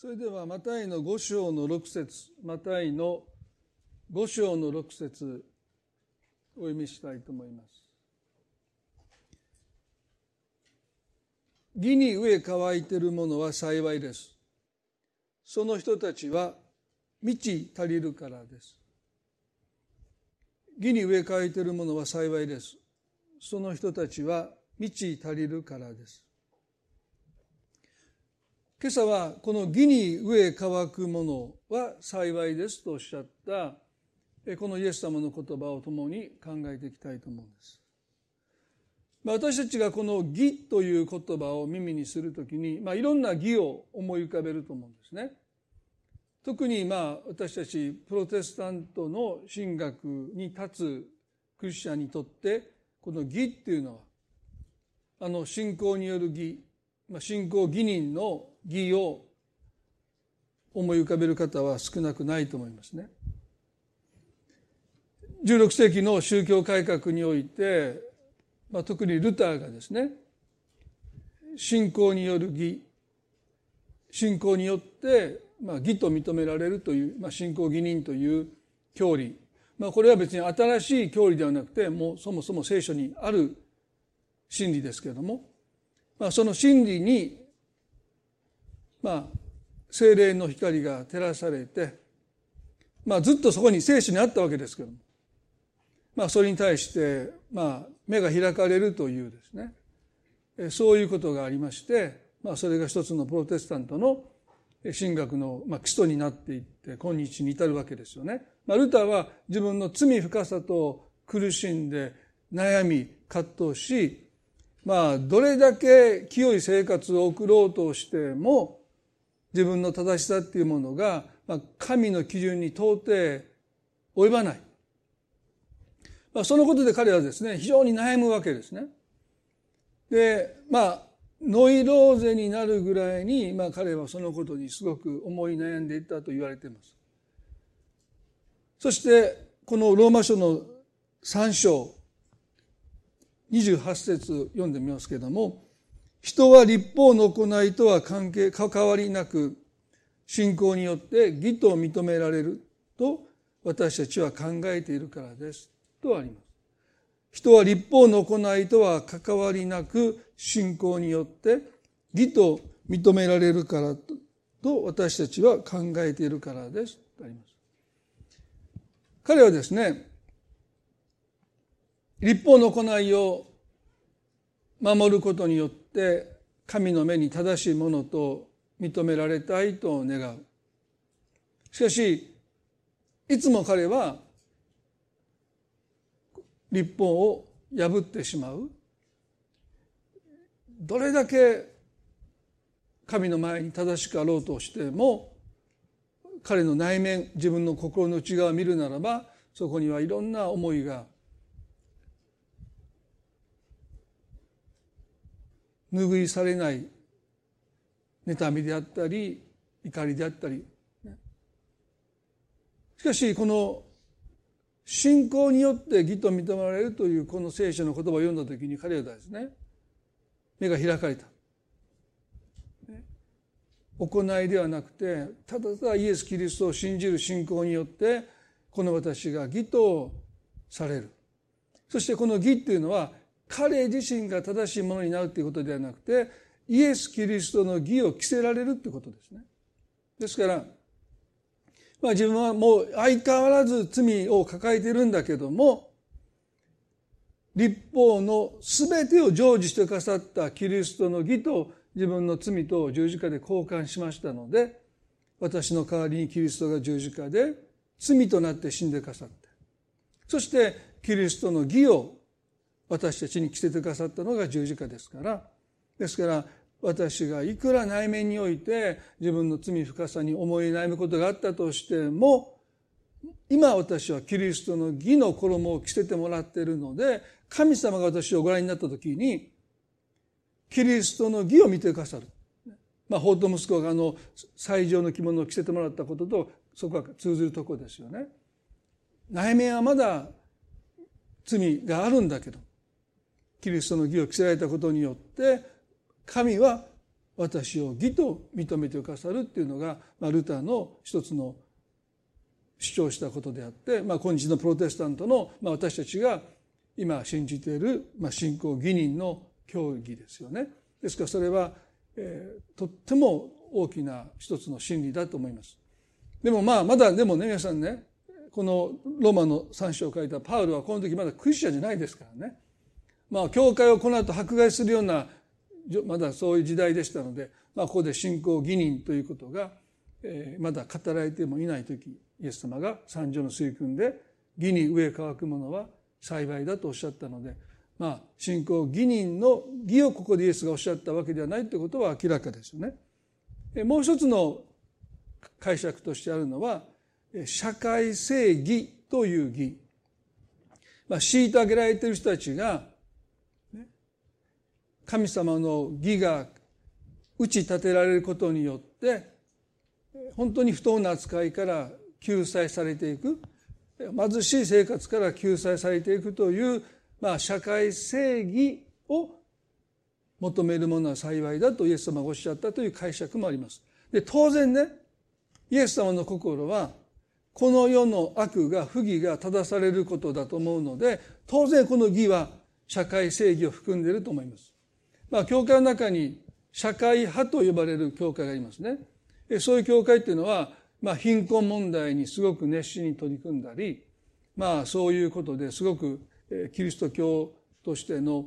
それではマタイの5章の6節マタイの5章の6節お読みしたいと思います。義に飢え乾いている者は幸いです。その人たちは満ち足りるからです。義に植え替えている者は幸いです。その人たちは満ち足りるからです。今朝はこの義に植え乾くものは幸いですとおっしゃったこのイエス様の言葉を共に考えていきたいと思うんです。私たちがこの義という言葉を耳にするときに、まあ、いろんな義を思い浮かべると思うんですね。特にまあ私たちプロテスタントの神学に立つクリスチャンにとってこの義っていうのはあの信仰による義、まあ、信仰義人の義を思い浮かべる方は少なくないと思いますね。16世紀の宗教改革において、まあ、特にルターがですね信仰による義信仰によって、まあ、義と認められるという、まあ、信仰義人という教理、まあ、これは別に新しい教理ではなくてもうそもそも聖書にある真理ですけれども、まあ、その真理にまあ、精霊の光が照らされて、まあ、ずっとそこに聖書にあったわけですけども、まあ、それに対して、まあ、目が開かれるというですね、そういうことがありまして、まあ、それが一つのプロテスタントの神学のまあ基礎になっていって今日に至るわけですよね。まあ、ルターは自分の罪深さと苦しんで悩み葛藤し、まあ、どれだけ清い生活を送ろうとしても自分の正しさっていうものが、ま、神の基準に到底及ばない。まあ、そのことで彼はですね、非常に悩むわけですね。で、まあ、ノイローゼになるぐらいに、まあ、彼はそのことにすごく思い悩んでいたと言われています。そして、このローマ書の3章、28節読んでみますけれども、人は立法の行いとは関係、関わりなく、信仰によって義と認められると私たちは考えているからです。とあります。人は立法の行いとは関わりなく信仰によって義と認められるからと私たちは考えているからです。とあります。彼はですね、立法の行いを守ることによって神の目に正しいものと認められたいと願う。しかしいつも彼は立法を破ってしまう。どれだけ神の前に正しくあろうとしても彼の内面自分の心の内側を見るならばそこにはいろんな思いが拭いされない妬みであったり怒りであったり。しかしこの信仰によって義と認められるというこの聖書の言葉を読んだ時に彼はですね目が開かれた。行いではなくてただただイエス・キリストを信じる信仰によってこの私が義とされる。そしてこの義っていうのは彼自身が正しいものになるということではなくてイエス・キリストの義を着せられるということですね。ですから、まあ、自分はもう相変わらず罪を抱えているんだけども立法の全てを成就してくださったキリストの義と自分の罪と十字架で交換しましたので私の代わりにキリストが十字架で罪となって死んでくださってそしてキリストの義を私たちに着せてくださったのが十字架ですからですから私がいくら内面において自分の罪深さに思い悩むことがあったとしても今私はキリストの義の衣を着せてもらっているので神様が私をご覧になった時にキリストの義を見てくださる。まあ、法と息子があの最上の着物を着せてもらったこととそこは通ずるところですよね。内面はまだ罪があるんだけどキリストの義を着せられたことによって神は私を義と認めてくださるっていうのが、まあ、ルターの一つの主張したことであって、まあ、今日のプロテスタントの、まあ、私たちが今信じている、まあ、信仰義人の教義ですよね。ですからそれは、えー、とっても大きな一つの真理だと思います。でもまあまだでもね皆さんねこのローマの三章を書いたパウルはこの時まだクリスチャンじゃないですからね。まあ教会をこの後迫害するようなまだそういう時代でしたので、まあ、ここで信仰義人ということが、えー、まだ語られてもいない時イエス様が三条の水訓で義に植え乾くものは幸いだとおっしゃったので、まあ、信仰義人の義をここでイエスがおっしゃったわけではないということは明らかですよね。もう一つの解釈としてあるのは社会正義という義、まあ、虐げられている人たちが神様の義が打ち立てられることによって本当に不当な扱いから救済されていく貧しい生活から救済されていくという、まあ、社会正義を求めるものは幸いだとイエス様がおっしゃったという解釈もあります。で当然ねイエス様の心はこの世の悪が不義が正されることだと思うので当然この義は社会正義を含んでいると思います。まあ、教会の中に社会派と呼ばれる教会がありますね。そういう教会っていうのは、まあ、貧困問題にすごく熱心に取り組んだり、まあ、そういうことですごくキリスト教としての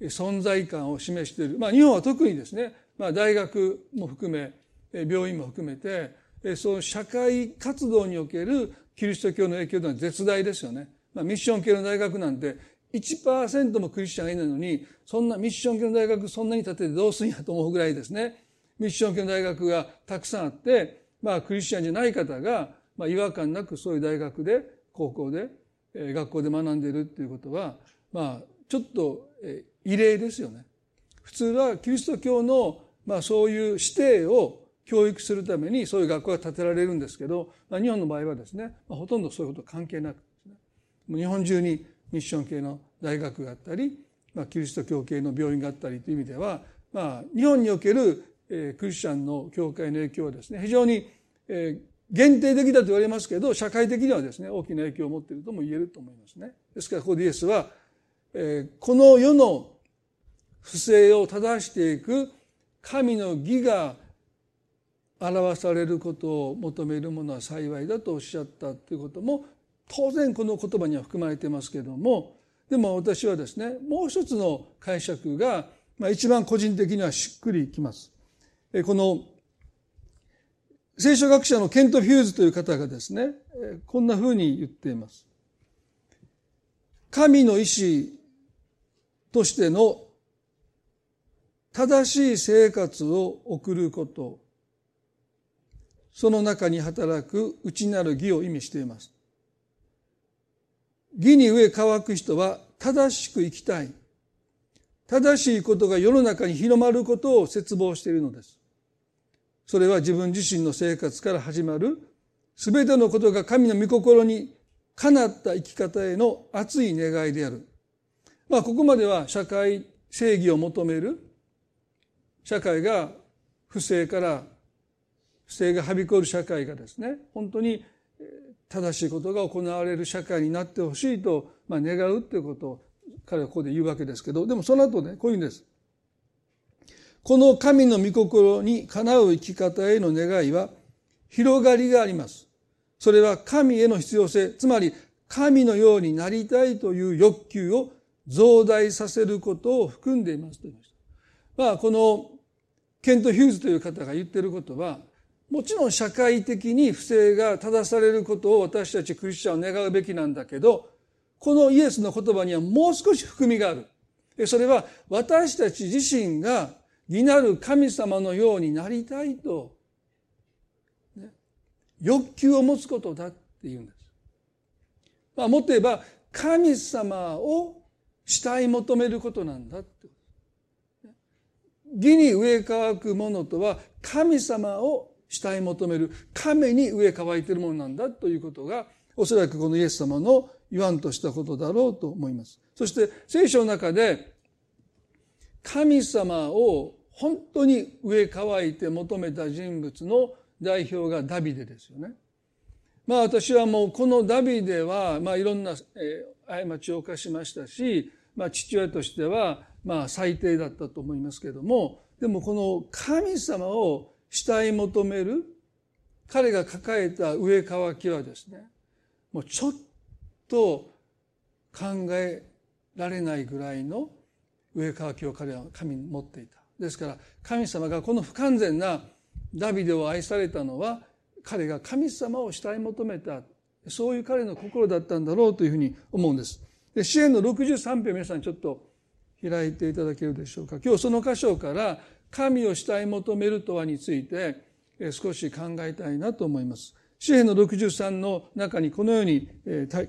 存在感を示している。まあ、日本は特にですね、まあ、大学も含め、病院も含めて、その社会活動におけるキリスト教の影響というのは絶大ですよね。まあ、ミッション系の大学なんて1%もクリスチャンがいないのにそんなミッション系の大学そんなに建ててどうすんやと思うぐらいですねミッション系の大学がたくさんあってまあクリスチャンじゃない方が、まあ、違和感なくそういう大学で高校で、え学校で学んでいるっていうことはまあちょっと、え異例ですよね。普通はキリスト教の、まあ、そういう指定を教育するためにそういう学校が建てられるんですけど、まあ、日本の場合はですね、まあ、ほとんどそういうこと関係なくですね日本中にミッション系の大学があったり、まあ、キリスト教系の病院があったりという意味では、まあ、日本における、クリスチャンの教会の影響はですね非常に、限定的だと言われますけど社会的にはですね大きな影響を持っているとも言えると思いますね。ですからここでイエスは、この世の不正を正していく神の義が表されることを求めるものは幸いだとおっしゃったということも当然この言葉には含まれてますけれどもでも私はですねもう一つの解釈が、まあ、一番個人的にはしっくりきます。えこの聖書学者のケント・フューズという方がですねこんなふうに言っています。神の意志としての正しい生活を送ることその中に働く内なる義を意味しています。義に植え乾く人は正しく生きたい。正しいことが世の中に広まることを切望しているのです。それは自分自身の生活から始まるすべてのことが神の御心にかなった生き方への熱い願いである。まあ、ここまでは社会正義を求める社会が不正から不正がはびこる社会がですね本当に正しいことが行われる社会になってほしいと、まあ、願うということを彼はここで言うわけですけどでもその後ねこういうんです。この神の御心にかなう生き方への願いは広がりがあります。それは神への必要性つまり神のようになりたいという欲求を増大させることを含んでいますと言いました。まあこのケント・ヒューズという方が言ってることはもちろん社会的に不正が正されることを私たちクリスチャンは願うべきなんだけど、このイエスの言葉にはもう少し含みがある。それは私たち自身が義なる神様のようになりたいと、ね、欲求を持つことだっていうんです。まあ、もっと言えば神様を慕い求めることなんだって義に植え乾くものとは神様を慕い求める神に植え乾いているものなんだということがおそらくこのイエス様の言わんとしたことだろうと思います。そして聖書の中で神様を本当に上乾いて求めた人物の代表がダビデですよね。まあ私はもうこのダビデはまあいろんな、過ちを犯しましたし、まあ父親としてはまあ最低だったと思いますけれども、でもこの神様を慕い求める彼が抱えた上乾きはですね、もうちょっと考えられないぐらいの上乾きを彼は神に持っていた。ですから神様がこの不完全なダビデを愛されたのは彼が神様を慕い求めたそういう彼の心だったんだろうというふうに思うんです。で支援の63編皆さんちょっと開いていただけるでしょうか。今日その箇所から神を慕い求めるとはについて少し考えたいなと思います。詩篇の63の中にこのように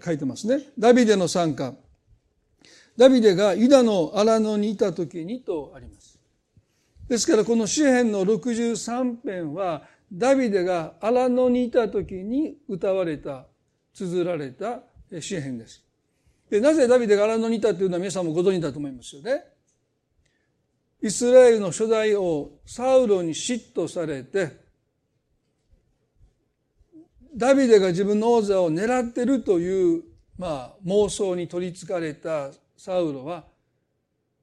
書いてますね。ダビデの参加。ダビデがユダの荒野にいた時にとあります。ですからこの詩篇の63編はダビデが荒野にいた時に歌われた、綴られた詩篇です。でなぜダビデが荒野にいたというのは皆さんもご存知だと思いますよね。イスラエルの初代王サウロに嫉妬されてダビデが自分の王座を狙ってるという、まあ、妄想に取りつかれたサウロは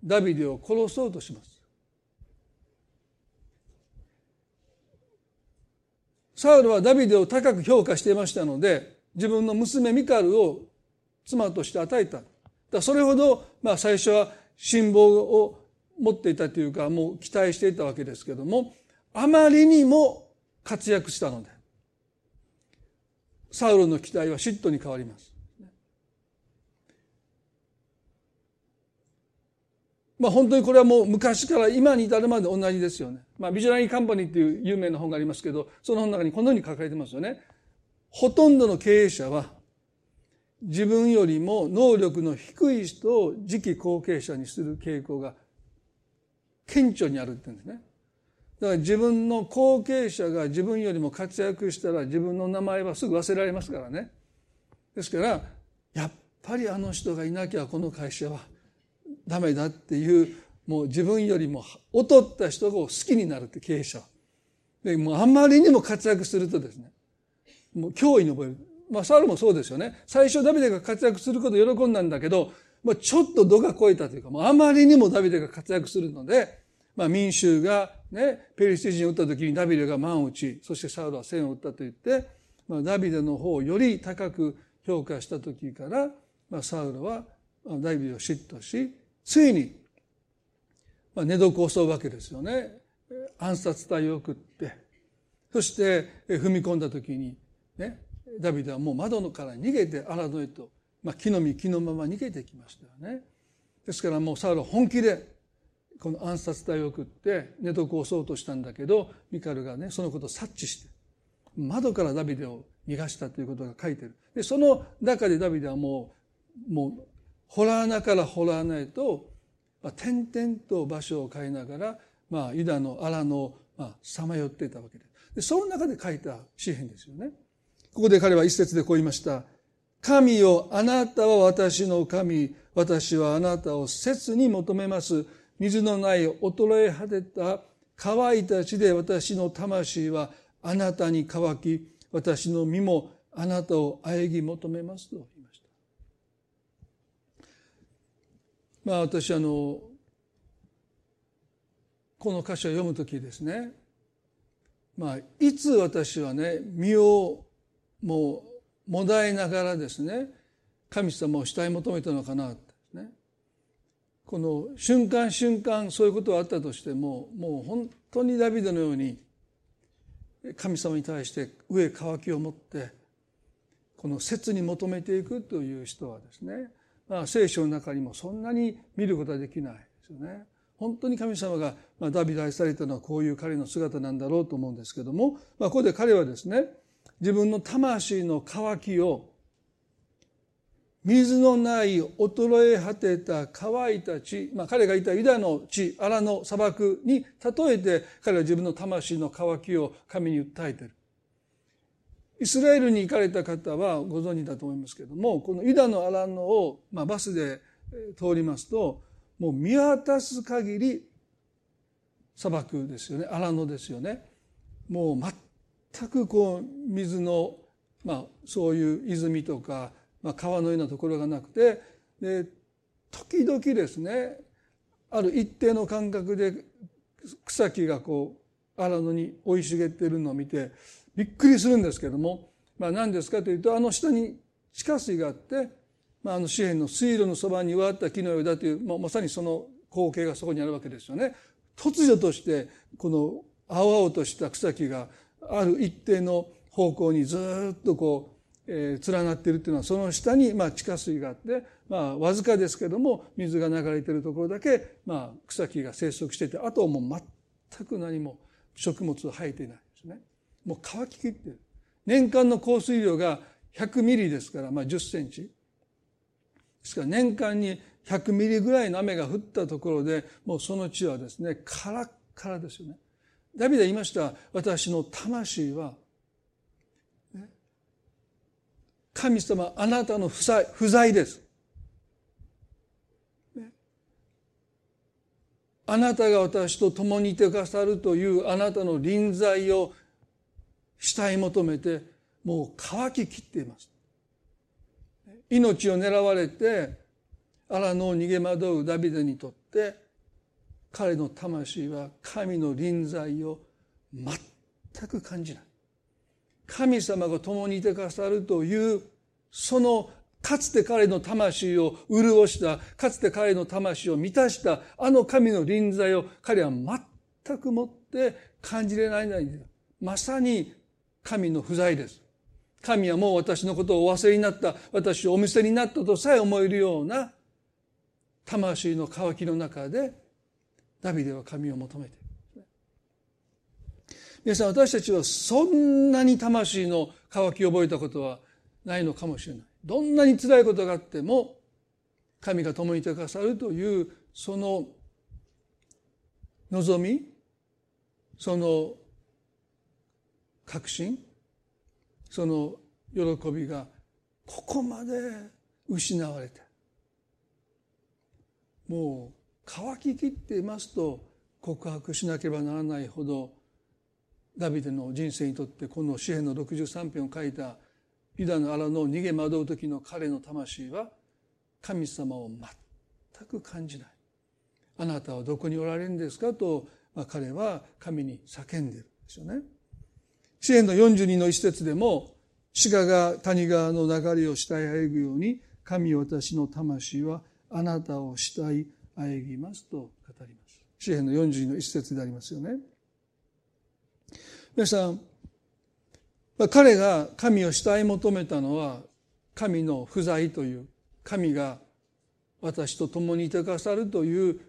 ダビデを殺そうとします。サウルはダビデを高く評価していましたので自分の娘ミカルを妻として与えた。だそれほど、まあ、最初は辛抱を持っていたというかもう期待していたわけですけどもあまりにも活躍したのでサウロの期待は嫉妬に変わります。まあ本当にこれはもう昔から今に至るまで同じですよね。まあビジョナリーカンパニーっていう有名な本がありますけど、その本の中にこのように書かれてますよね。ほとんどの経営者は自分よりも能力の低い人を次期後継者にする傾向が顕著にあるって言うんですね。だから自分の後継者が自分よりも活躍したら自分の名前はすぐ忘れられますからね。ですからやっぱりあの人がいなきゃこの会社はダメだっていうもう自分よりも劣った人が好きになるって経営者は。でもうあんまりにも活躍するとですねもう脅威に覚える。まあサウルもそうですよね。最初ダビデが活躍すること喜んだんだけど、まあ、ちょっと度が超えたというか、もうあまりにもダビデが活躍するので、まあ、民衆がね、ペリシテ人を撃った時にダビデが万を打ち、そしてサウルは千を撃ったと言って、まあ、ダビデの方をより高く評価した時から、まあ、サウルはダビデを嫉妬し、ついに、まあ、寝床を襲うわけですよね。暗殺隊を送って、そして踏み込んだ時に、ね、ダビデはもう窓から逃げて荒野へと、まあ、木の実木のまま逃げてきましたよね。ですからもうサウル本気でこの暗殺隊を送って寝床を襲おうとしたんだけどミカルがねそのことを察知して窓からダビデを逃がしたということが書いてる。でその中でダビデはもうもう洞穴から洞穴へと、まあ、点々と場所を変えながら、まあ、ユダの荒野をさまよっていたわけで。すでその中で書いた詩篇ですよね。ここで彼は一節でこう言いました。神よあなたは私の神。私はあなたを切に求めます。水のない衰え果てた乾いた地で私の魂はあなたに乾き私の身もあなたを喘ぎ求めますと。言いましたまあ私あのこの歌詞を読む時ですね。まあいつ私はね身をもうもだえながらですね神様を慕い求めたのかなってねこの瞬間瞬間そういうことはあったとしてももう本当にダビデのように神様に対して上渇きを持ってこの切に求めていくという人はですね、まあ、聖書の中にもそんなに見ることはできないですよね。本当に神様が、まあ、ダビデ愛されたのはこういう彼の姿なんだろうと思うんですけども、まあ、ここで彼はですね自分の魂の渇きを水のない衰え果てた乾いた地、まあ、彼がいたユダの地、荒の砂漠に例えて彼は自分の魂の渇きを神に訴えている。イスラエルに行かれた方はご存知だと思いますけれども、このユダの荒野を、まあ、バスで通りますと、もう見渡す限り砂漠ですよね荒野ですよねもう全くこう水の、まあ、そういう泉とか、まあ、川のようなところがなくてで時々ですねある一定の間隔で草木がこう荒野に生い茂っているのを見てびっくりするんですけども、まあ、何ですかというとあの下に地下水があって、まあ、あの紙幣の水路のそばに植わった木のようだという、まあ、まさにその光景がそこにあるわけですよね。突如としてこの青々とした草木がある一定の方向にずっとこう、えー、連なっているというのはその下にまあ地下水があって、まあ、わずかですけども水が流れているところだけ、まあ、草木が生息していてあとはもう全く何も食物を生えていないですね。もう乾ききってる。年間の降水量が100ミリですから、まあ、10センチ。ですから年間に100ミリぐらいの雨が降ったところでもうその地はですねカラッカラですよね。ダビデ言いました私の魂は神様あなたの不在不在です。あなたが私と共にいてくださるというあなたの臨在を慕い求めてもう乾ききっています。命を狙われて荒野を逃げ惑うダビデにとって彼の魂は神の臨在を全く感じない。神様が共にいてくださるというそのかつて彼の魂を潤したかつて彼の魂を満たしたあの神の臨在を彼は全くもって感じれないないまさに神の不在です。神はもう私のことをお忘れになった私をお見せになったとさえ思えるような魂の渇きの中でダビデは神を求めて。皆さん私たちはそんなに魂の渇きを覚えたことはないのかもしれない。どんなに辛いことがあっても神が共にいてくださるというその望みその確信その喜びがここまで失われてもう乾ききっていますと告白しなければならないほどダビデの人生にとってこの詩篇の63編を書いたユダの荒の逃げ惑う時の彼の魂は神様を全く感じない。あなたはどこにおられるんですかと、まあ、彼は神に叫んでるんですよね。詩篇の42の一節でも鹿が谷川の流れを慕いあえぐように神私の魂はあなたを慕いあえぎますと語ります。詩篇の42の一節でありますよね。皆さん、彼が神を慕い求めたのは神の不在という神が私と共にいてくださるという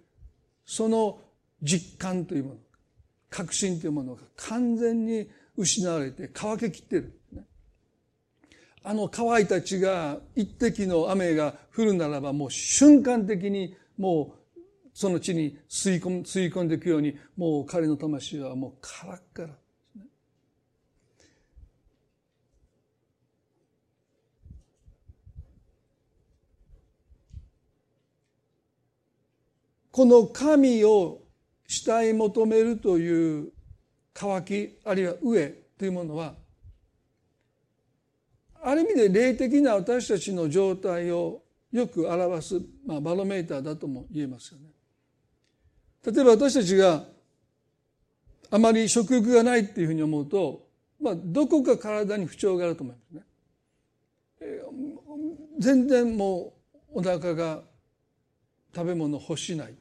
その実感というもの確信というものが完全に失われて乾けきってる。あの乾いた地が一滴の雨が降るならばもう瞬間的にもうその地に吸い込吸い込んでいくようにもう彼の魂はもうカラッカラこの神を慕い求めるという渇きあるいは飢えというものはある意味で霊的な私たちの状態をよく表す、まあ、バロメーターだとも言えますよね。例えば私たちがあまり食欲がないっていうふうに思うと、まあ、どこか体に不調があると思いますね。全然もうお腹が食べ物欲しない。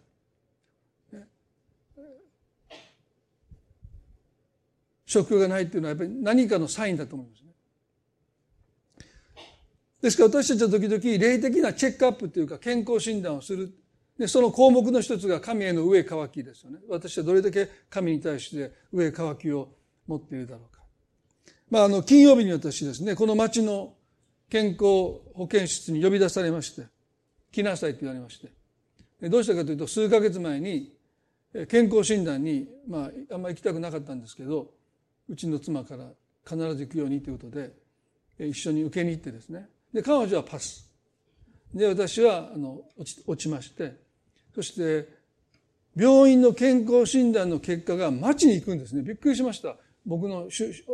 食欲がないっていうのはやっぱり何かのサインだと思います。ですから私たちは時々霊的なチェックアップというか健康診断をする。でその項目の一つが神への上渇きですよね。私はどれだけ神に対して上渇きを持っているだろうか。まああの金曜日に私ですね、この町の健康保健室に呼び出されまして、来なさいって言われまして。どうしたかというと数ヶ月前に健康診断に、まあ、あんま行きたくなかったんですけどうちの妻から必ず行くようにということで一緒に受けに行ってですねで彼女はパスで私はあの落ち落ちましてそして病院の健康診断の結果が町に行くんですね。びっくりしました。僕の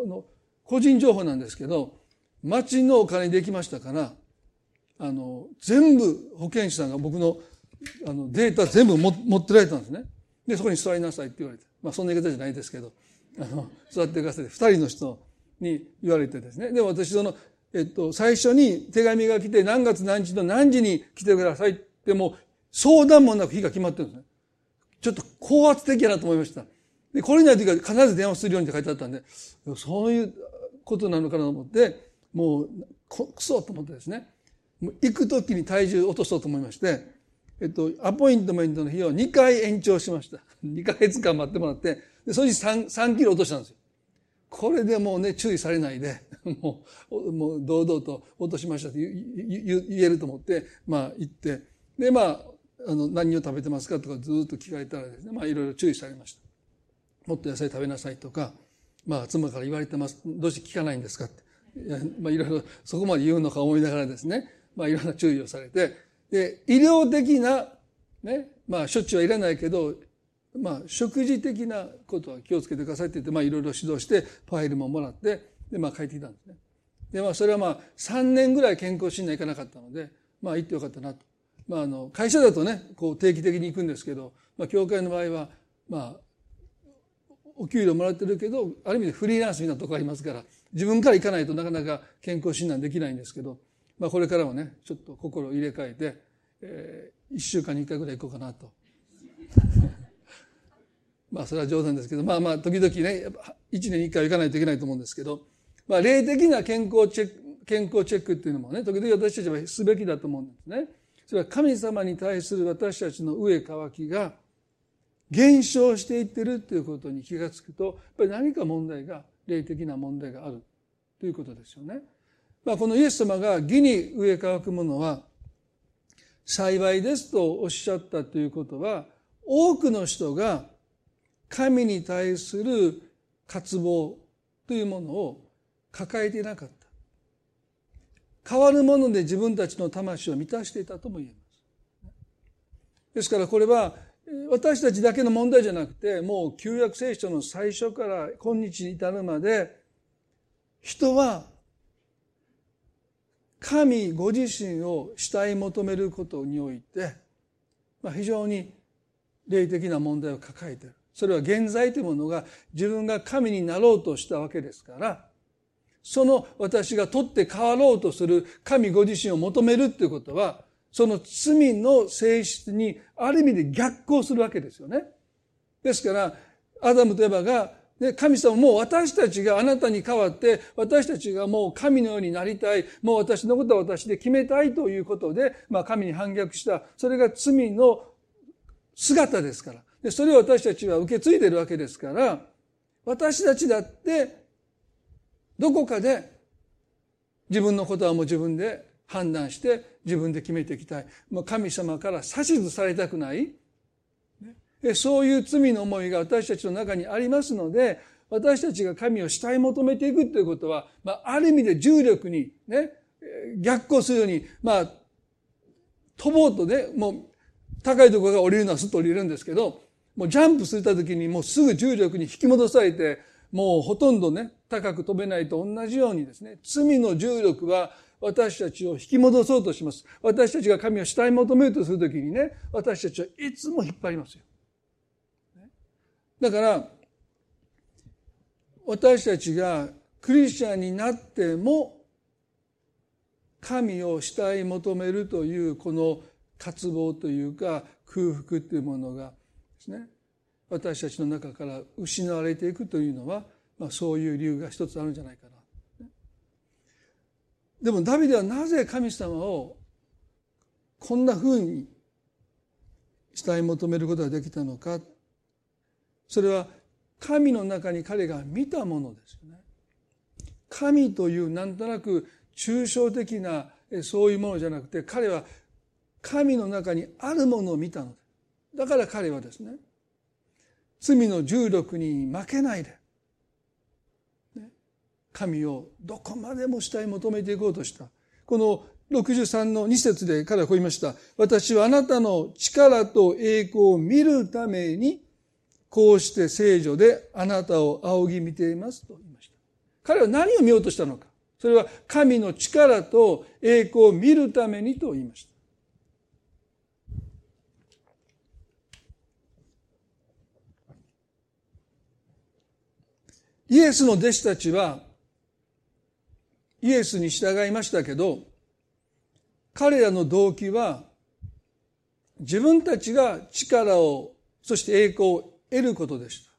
の個人情報なんですけど、町のお金できましたから、あの、全部保健師さんが僕のあのデータ全部持ってられたんですね。で、そこに座りなさいって言われて。まあそんな言い方じゃないですけど、あの、座ってください。二人の人に言われてですね。で、私その、えっと、最初に手紙が来て何月何日の何時に来てくださいってもう相談もなく日が決まってるんですね。ちょっと高圧的やなと思いました。で、来れない時は必ず電話するようにって書いてあったんで、そういうことなのかなと思って、もう、くそと思ってですね、もう行く時に体重落とそうと思いまして、えっと、アポイントメントの日を2回延長しました。2ヶ月間待ってもらって、でそれに 3, 3キロ落としたんですよ。これでもうね、注意されないで、もう、もう堂々と落としましたって言えると思って、まあ行って、で、まあ、あの、何を食べてますかとかずっと聞かれたらですね、まあいろいろ注意されました。もっと野菜食べなさいとか、まあ妻から言われてます。どうして聞かないんですかって。いやまあいろいろそこまで言うのか思いながらですね、まあいろんな注意をされて、で、医療的な、ね、まあ処置はいらないけど、まあ食事的なことは気をつけてくださいって言って、まあいろいろ指導して、ファイルももらって、で、まあ帰ってきたんですね。で、まあそれはまあ3年ぐらい健康診断行かなかったので、まあ行ってよかったなと。まああの、会社だとね、こう定期的に行くんですけど、まあ教会の場合は、まあ、お給料もらってるけど、ある意味でフリーランスみたいなとこありますから、自分から行かないとなかなか健康診断できないんですけど、まあこれからはね、ちょっと心を入れ替えて、えー、一週間に一回ぐらい行こうかなと。まあそれは冗談ですけど、まあまあ時々ね、一年に一回行かないといけないと思うんですけど、まあ霊的な健康チェック、健康チェックっていうのもね、時々私たちはすべきだと思うんですね。それは神様に対する私たちの上乾きが減少していってるということに気がつくと、やっぱり何か問題が、霊的な問題があるということですよね。まあこのイエス様が義に植え乾くものは、幸いですとおっしゃったということは、多くの人が神に対する渇望というものを抱えていなかった。変わるもので自分たちの魂を満たしていたとも言えます。ですからこれは私たちだけの問題じゃなくて、もう旧約聖書の最初から今日に至るまで、人は神ご自身を慕い求めることにおいて、まあ、非常に霊的な問題を抱えている。それは現在というものが自分が神になろうとしたわけですから、その私が取って変わろうとする神ご自身を求めるということは、その罪の性質にある意味で逆行するわけですよね。ですから、アダムとエバがで、神様もう私たちがあなたに代わって、私たちがもう神のようになりたい、もう私のことは私で決めたいということで、まあ神に反逆した、それが罪の姿ですから。で、それを私たちは受け継いでるわけですから、私たちだって、どこかで自分のことはもう自分で判断して自分で決めていきたい。もう神様から指図されたくない。そういう罪の思いが私たちの中にありますので、私たちが神を慕い求めていくということは、まあ、ある意味で重力にね、逆行するように、まあ、飛ぼうとね、もう、高いところが降りるのはすっと降りるんですけど、もうジャンプするた時にもうすぐ重力に引き戻されて、もうほとんどね、高く飛べないと同じようにですね、罪の重力は私たちを引き戻そうとします。私たちが神を慕い求めるとするときにね、私たちはいつも引っ張りますよ。だから、私たちがクリスチャンになっても、神を慕い求めるというこの渇望というか空腹というものがですね、私たちの中から失われていくというのは、まあ、そういう理由が一つあるんじゃないかな。でもダビデはなぜ神様をこんなふうに慕い求めることができたのかそれは神の中に彼が見たものですよね。神というなんとなく抽象的なそういうものじゃなくて彼は神の中にあるものを見たのでだから彼はですね罪の重力に負けないで神をどこまでも慕い求めていこうとしたこの63の2節で彼はこう言いました。私はあなたの力と栄光を見るために、こうして聖女であなたを仰ぎ見ていますと言いました。彼は何を見ようとしたのか。それは神の力と栄光を見るためにと言いました。イエスの弟子たちはイエスに従いましたけど彼らの動機は自分たちが力をそして栄光を得ることでした。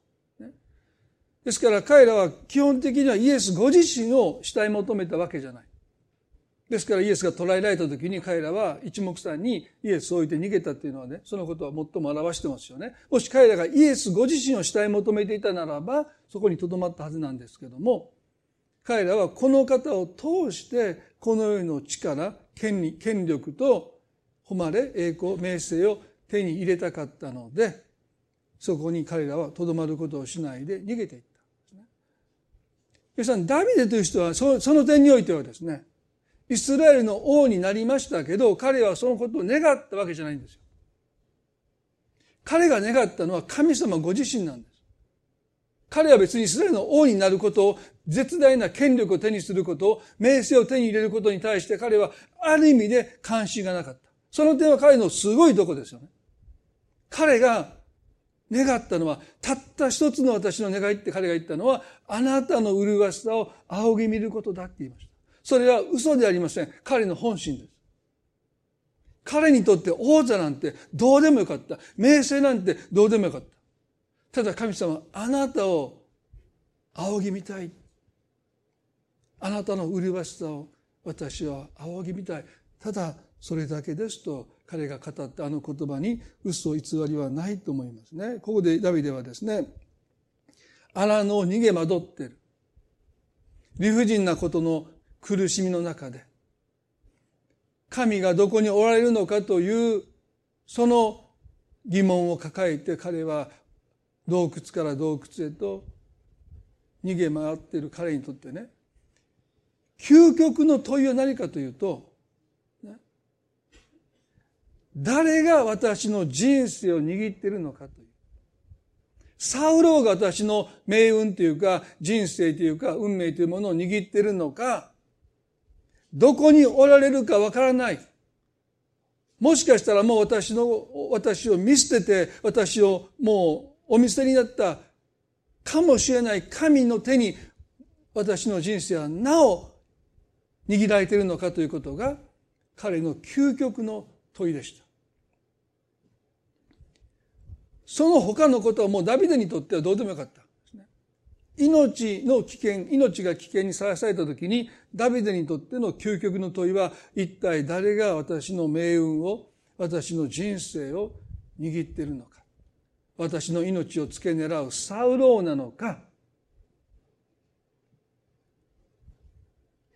ですから彼らは基本的にはイエスご自身を慕い求めたわけじゃない。ですからイエスが捕らえられた時に彼らは一目散にイエスを置いて逃げたっていうのはね、そのことは最も表してますよね。もし彼らがイエスご自身を慕い求めていたならば、そこに留まったはずなんですけども、彼らはこの方を通してこの世の力、権利、権力と誉れ、栄光、名声を手に入れたかったので、そこに彼らはとどまることをしないで逃げていった。皆さん、ダビデという人はその点においてはですね、イスラエルの王になりましたけど、彼はそのことを願ったわけじゃないんですよ。彼が願ったのは神様ご自身なんです。彼は別にイスラエルの王になることを、絶大な権力を手にすることを、名声を手に入れることに対して彼はある意味で関心がなかった。その点は彼のすごいとこですよね。彼が願ったのは、たった一つの私の願いって彼が言ったのは、あなたの麗しさを仰ぎ見ることだって言いました。それは嘘でありません。彼の本心です。彼にとって王座なんてどうでもよかった。名声なんてどうでもよかった。ただ神様、あなたを仰ぎ見たい。あなたの麗しさを私は仰ぎ見たい。ただそれだけですと彼が語ったあの言葉に嘘偽りはないと思いますね。ここでダビデはですね、荒野を逃げ惑ってる。理不尽なことの苦しみの中で、神がどこにおられるのかという、その疑問を抱えて彼は洞窟から洞窟へと逃げ回っている彼にとってね、究極の問いは何かというと、誰が私の人生を握っているのかという。サウローが私の命運というか、人生というか、運命というものを握っているのか、どこにおられるかわからない。もしかしたらもう私の、私を見捨てて、私をもうお見捨てになったかもしれない神の手に私の人生はなお握られているのかということが彼の究極の問いでした。その他のことはもうダビデにとってはどうでもよかった。命の危険、命が危険にさらされた時に、ダビデにとっての究極の問いは、一体誰が私の命運を、私の人生を握っているのか。私の命を付け狙うサウローなのか。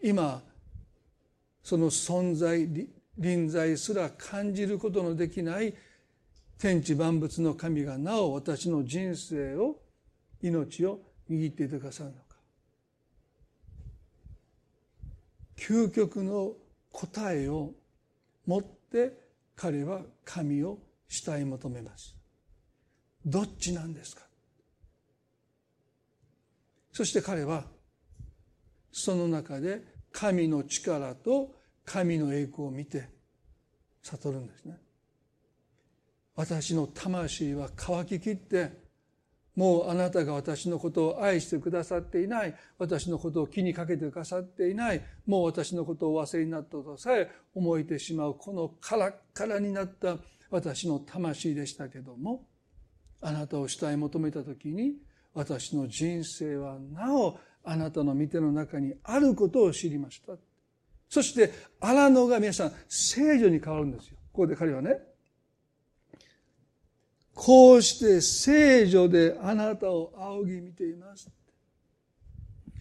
今、その存在、臨在すら感じることのできない天地万物の神がなお私の人生を、命を握っていてくださるのか。究極の答えを持って彼は神を慕い求めます。どっちなんですか？そして彼はその中で神の力と神の栄光を見て悟るんですね。私の魂は乾ききってもうあなたが私のことを愛してくださっていない。私のことを気にかけてくださっていない。もう私のことをお忘れになったとさえ思えてしまう、このカラッカラになった私の魂でしたけども、あなたを慕い求めたときに、私の人生はなおあなたの御手の中にあることを知りました。そして、荒野が皆さん、聖女に変わるんですよ。ここで彼はね、こうして聖女であなたを仰ぎ見ています。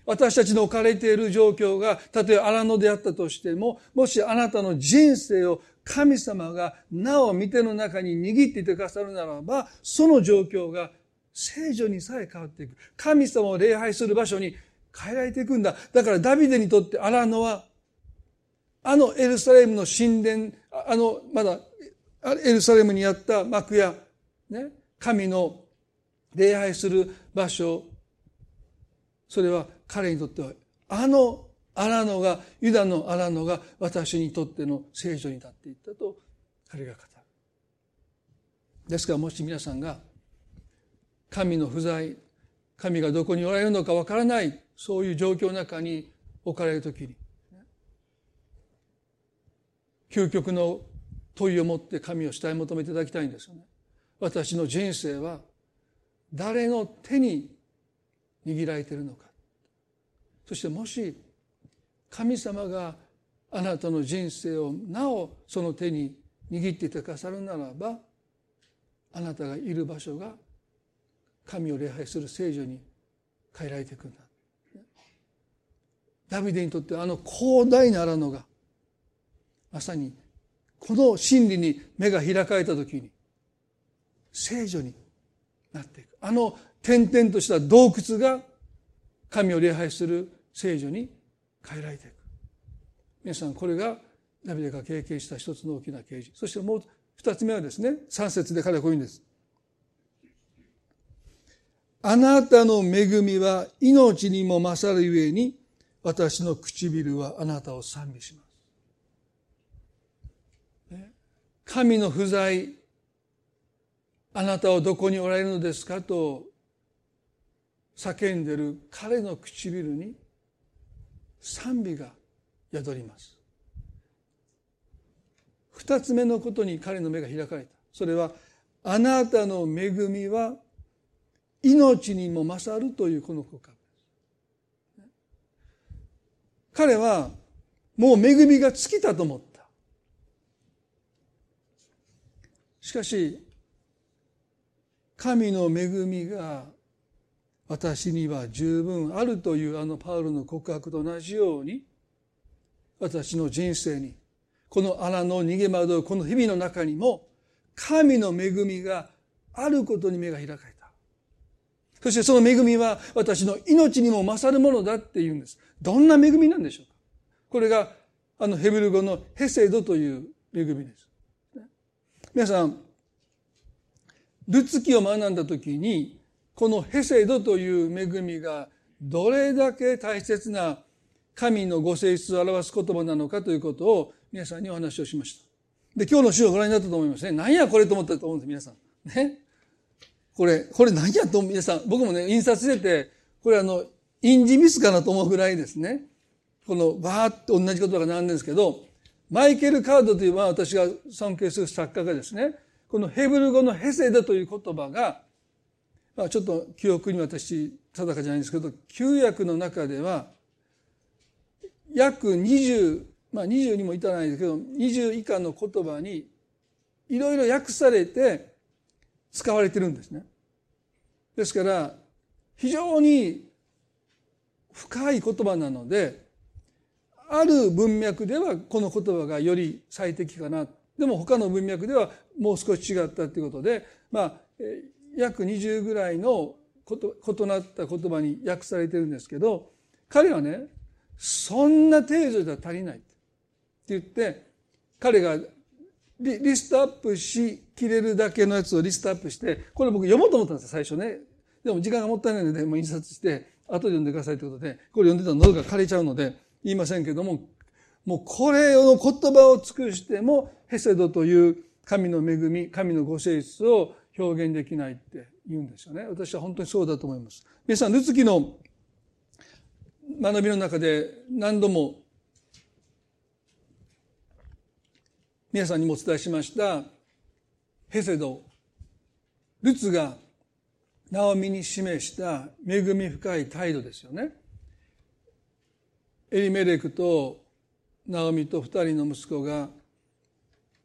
私たちの置かれている状況が、たとえ荒野であったとしても、もしあなたの人生を神様がなお見ての中に握っていてくださるならば、その状況が聖女にさえ変わっていく。神様を礼拝する場所に変えられていくんだ。だからダビデにとって荒野は、あのエルサレムの神殿、あの、まだ、エルサレムにあった幕や、ね、神の礼拝する場所、それは彼にとっては、あの荒野が、ユダの荒野が私にとっての聖女になっていったと彼が語る。ですからもし皆さんが神の不在、神がどこにおられるのかわからない、そういう状況の中に置かれるときに、究極の問いを持って神を慕い求めていただきたいんですよね。私の人生は誰の手に握られているのか。そしてもし神様があなたの人生をなおその手に握ってくださるならばあなたがいる場所が神を礼拝する聖女に変えられていくんだ。ダビデにとってあの広大な荒野がまさにこの真理に目が開かれた時に聖女になっていく。あの点々とした洞窟が神を礼拝する聖女に変えられていく。皆さんこれがダビデが経験した一つの大きな啓示。そしてもう二つ目はですね三節で彼はこういうんです。あなたの恵みは命にも勝るゆえに私の唇はあなたを賛美します。神の不在あなたはどこにおられるのですか？と叫んでる彼の唇に賛美が宿ります。二つ目のことに彼の目が開かれた。それはあなたの恵みは命にも勝るというこの告白です。彼はもう恵みが尽きたと思った。しかし神の恵みが私には十分あるというあのパウロの告白と同じように私の人生にこの荒の逃げ惑うこの日々の中にも神の恵みがあることに目が開かれた。そしてその恵みは私の命にも勝るものだって言うんです。どんな恵みなんでしょうか？これがあのヘブル語のヘセドという恵みです。皆さん、ルツキを学んだ時にこのヘセドという恵みがどれだけ大切な神のご性質を表す言葉なのかということを皆さんにお話をしました。で、今日の詩をご覧になったと思いますね。何やこれと思ったと思うんです、皆さん。ね。これ、これ何やと、皆さん、僕もね、印刷してて、これあの、印字ミスかなと思うぐらいですね。この、バーって同じ言葉が並んでるんですけど、マイケル・カードというのは私が尊敬する作家がですね、このヘブル語のヘセドという言葉が、まあ、ちょっと記憶に私定かじゃないんですけど旧約の中では約20まあ20にも至らないですけど20以下の言葉にいろいろ訳されて使われてるんですね。ですから非常に深い言葉なのである文脈ではこの言葉がより最適かなでも他の文脈ではもう少し違ったということでまあ約20ぐらいのこと異なった言葉に訳されてるんですけど彼はねそんな程度では足りないって言って彼がリストアップしきれるだけのやつをリストアップしてこれ僕読もうと思ったんですよ最初ね。でも時間がもったいないのでもう印刷して後で読んでくださいということでこれ読んでたら喉が枯れちゃうので言いませんけどももうこれの言葉を尽くしてもヘセドという神の恵み神のご性質を表現できないって言うんですよね。私は本当にそうだと思います。皆さん、ルツキの学びの中で何度も皆さんにもお伝えしましたヘセド、ルツがナオミに示した恵み深い態度ですよね。エリメレクとナオミと二人の息子が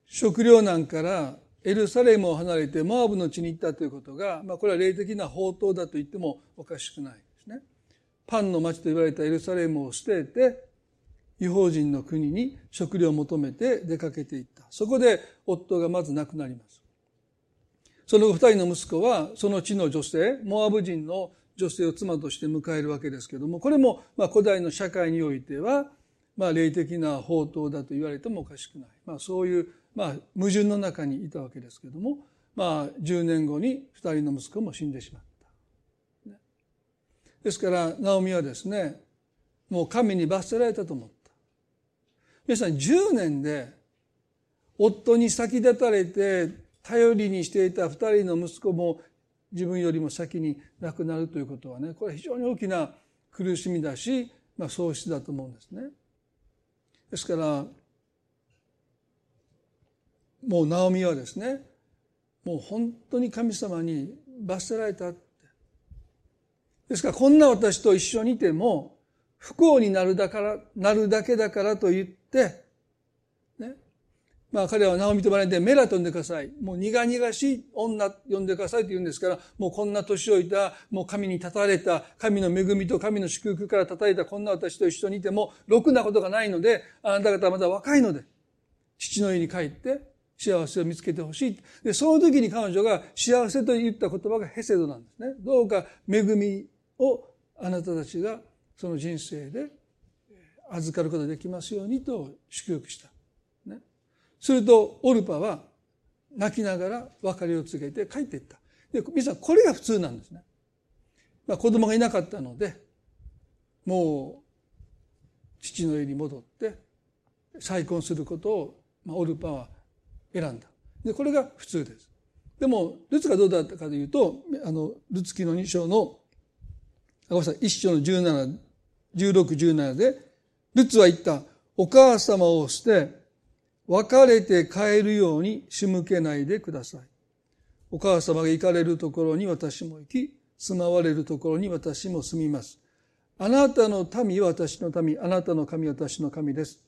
食糧難からエルサレムを離れてモアブの地に行ったということが、まあ、これは霊的な宝刀だと言ってもおかしくないですね。パンの町と言われたエルサレムを捨てて、違法人の国に食料を求めて出かけていった。そこで夫がまず亡くなります。その二人の息子はその地の女性、モアブ人の女性を妻として迎えるわけですけれども、これもまあ古代の社会においては、まあ、霊的な宝刀だと言われてもおかしくない、まあ、そういう、まあ、矛盾の中にいたわけですけれども、まあ、10年後に2人の息子も死んでしまった。ですからナオミはですねもう神に罰せられたと思った。皆さん10年で夫に先立たれて頼りにしていた2人の息子も自分よりも先に亡くなるということはねこれは非常に大きな苦しみだし、まあ、喪失だと思うんですね。ですからもうナオミはですねもう本当に神様に罰せられたってですからこんな私と一緒にいても不幸になるだからなるだけだからと言ってねまあ彼はナオミとバレでメラと呼んでください。もう苦々しい女呼んでくださいと言うんですから、もうこんな年老いた、もう神に立たれた、神の恵みと神の祝福から立たれたこんな私と一緒にいても、ろくなことがないので、あなた方はまだ若いので、父の家に帰って幸せを見つけてほしい。で、その時に彼女が幸せと言った言葉がヘセドなんですね。どうか恵みをあなたたちがその人生で預かることができますようにと祝福した。ねするとオルパは泣きながら別れを告げて帰っていった。で、皆さんこれが普通なんですね。まあ、子供がいなかったので、もう父の家に戻って再婚することを、まあ、オルパは選んだ。で、これが普通です。でも、ルツがどうだったかというと、あの、ルツ記の2章の、ごめんなさい、1章の17、16、17で、ルツは言った、お母様を捨て、別れて帰るように仕向けないでください。お母様が行かれるところに私も行き、住まわれるところに私も住みます。あなたの民は私の民、あなたの神は私の神です。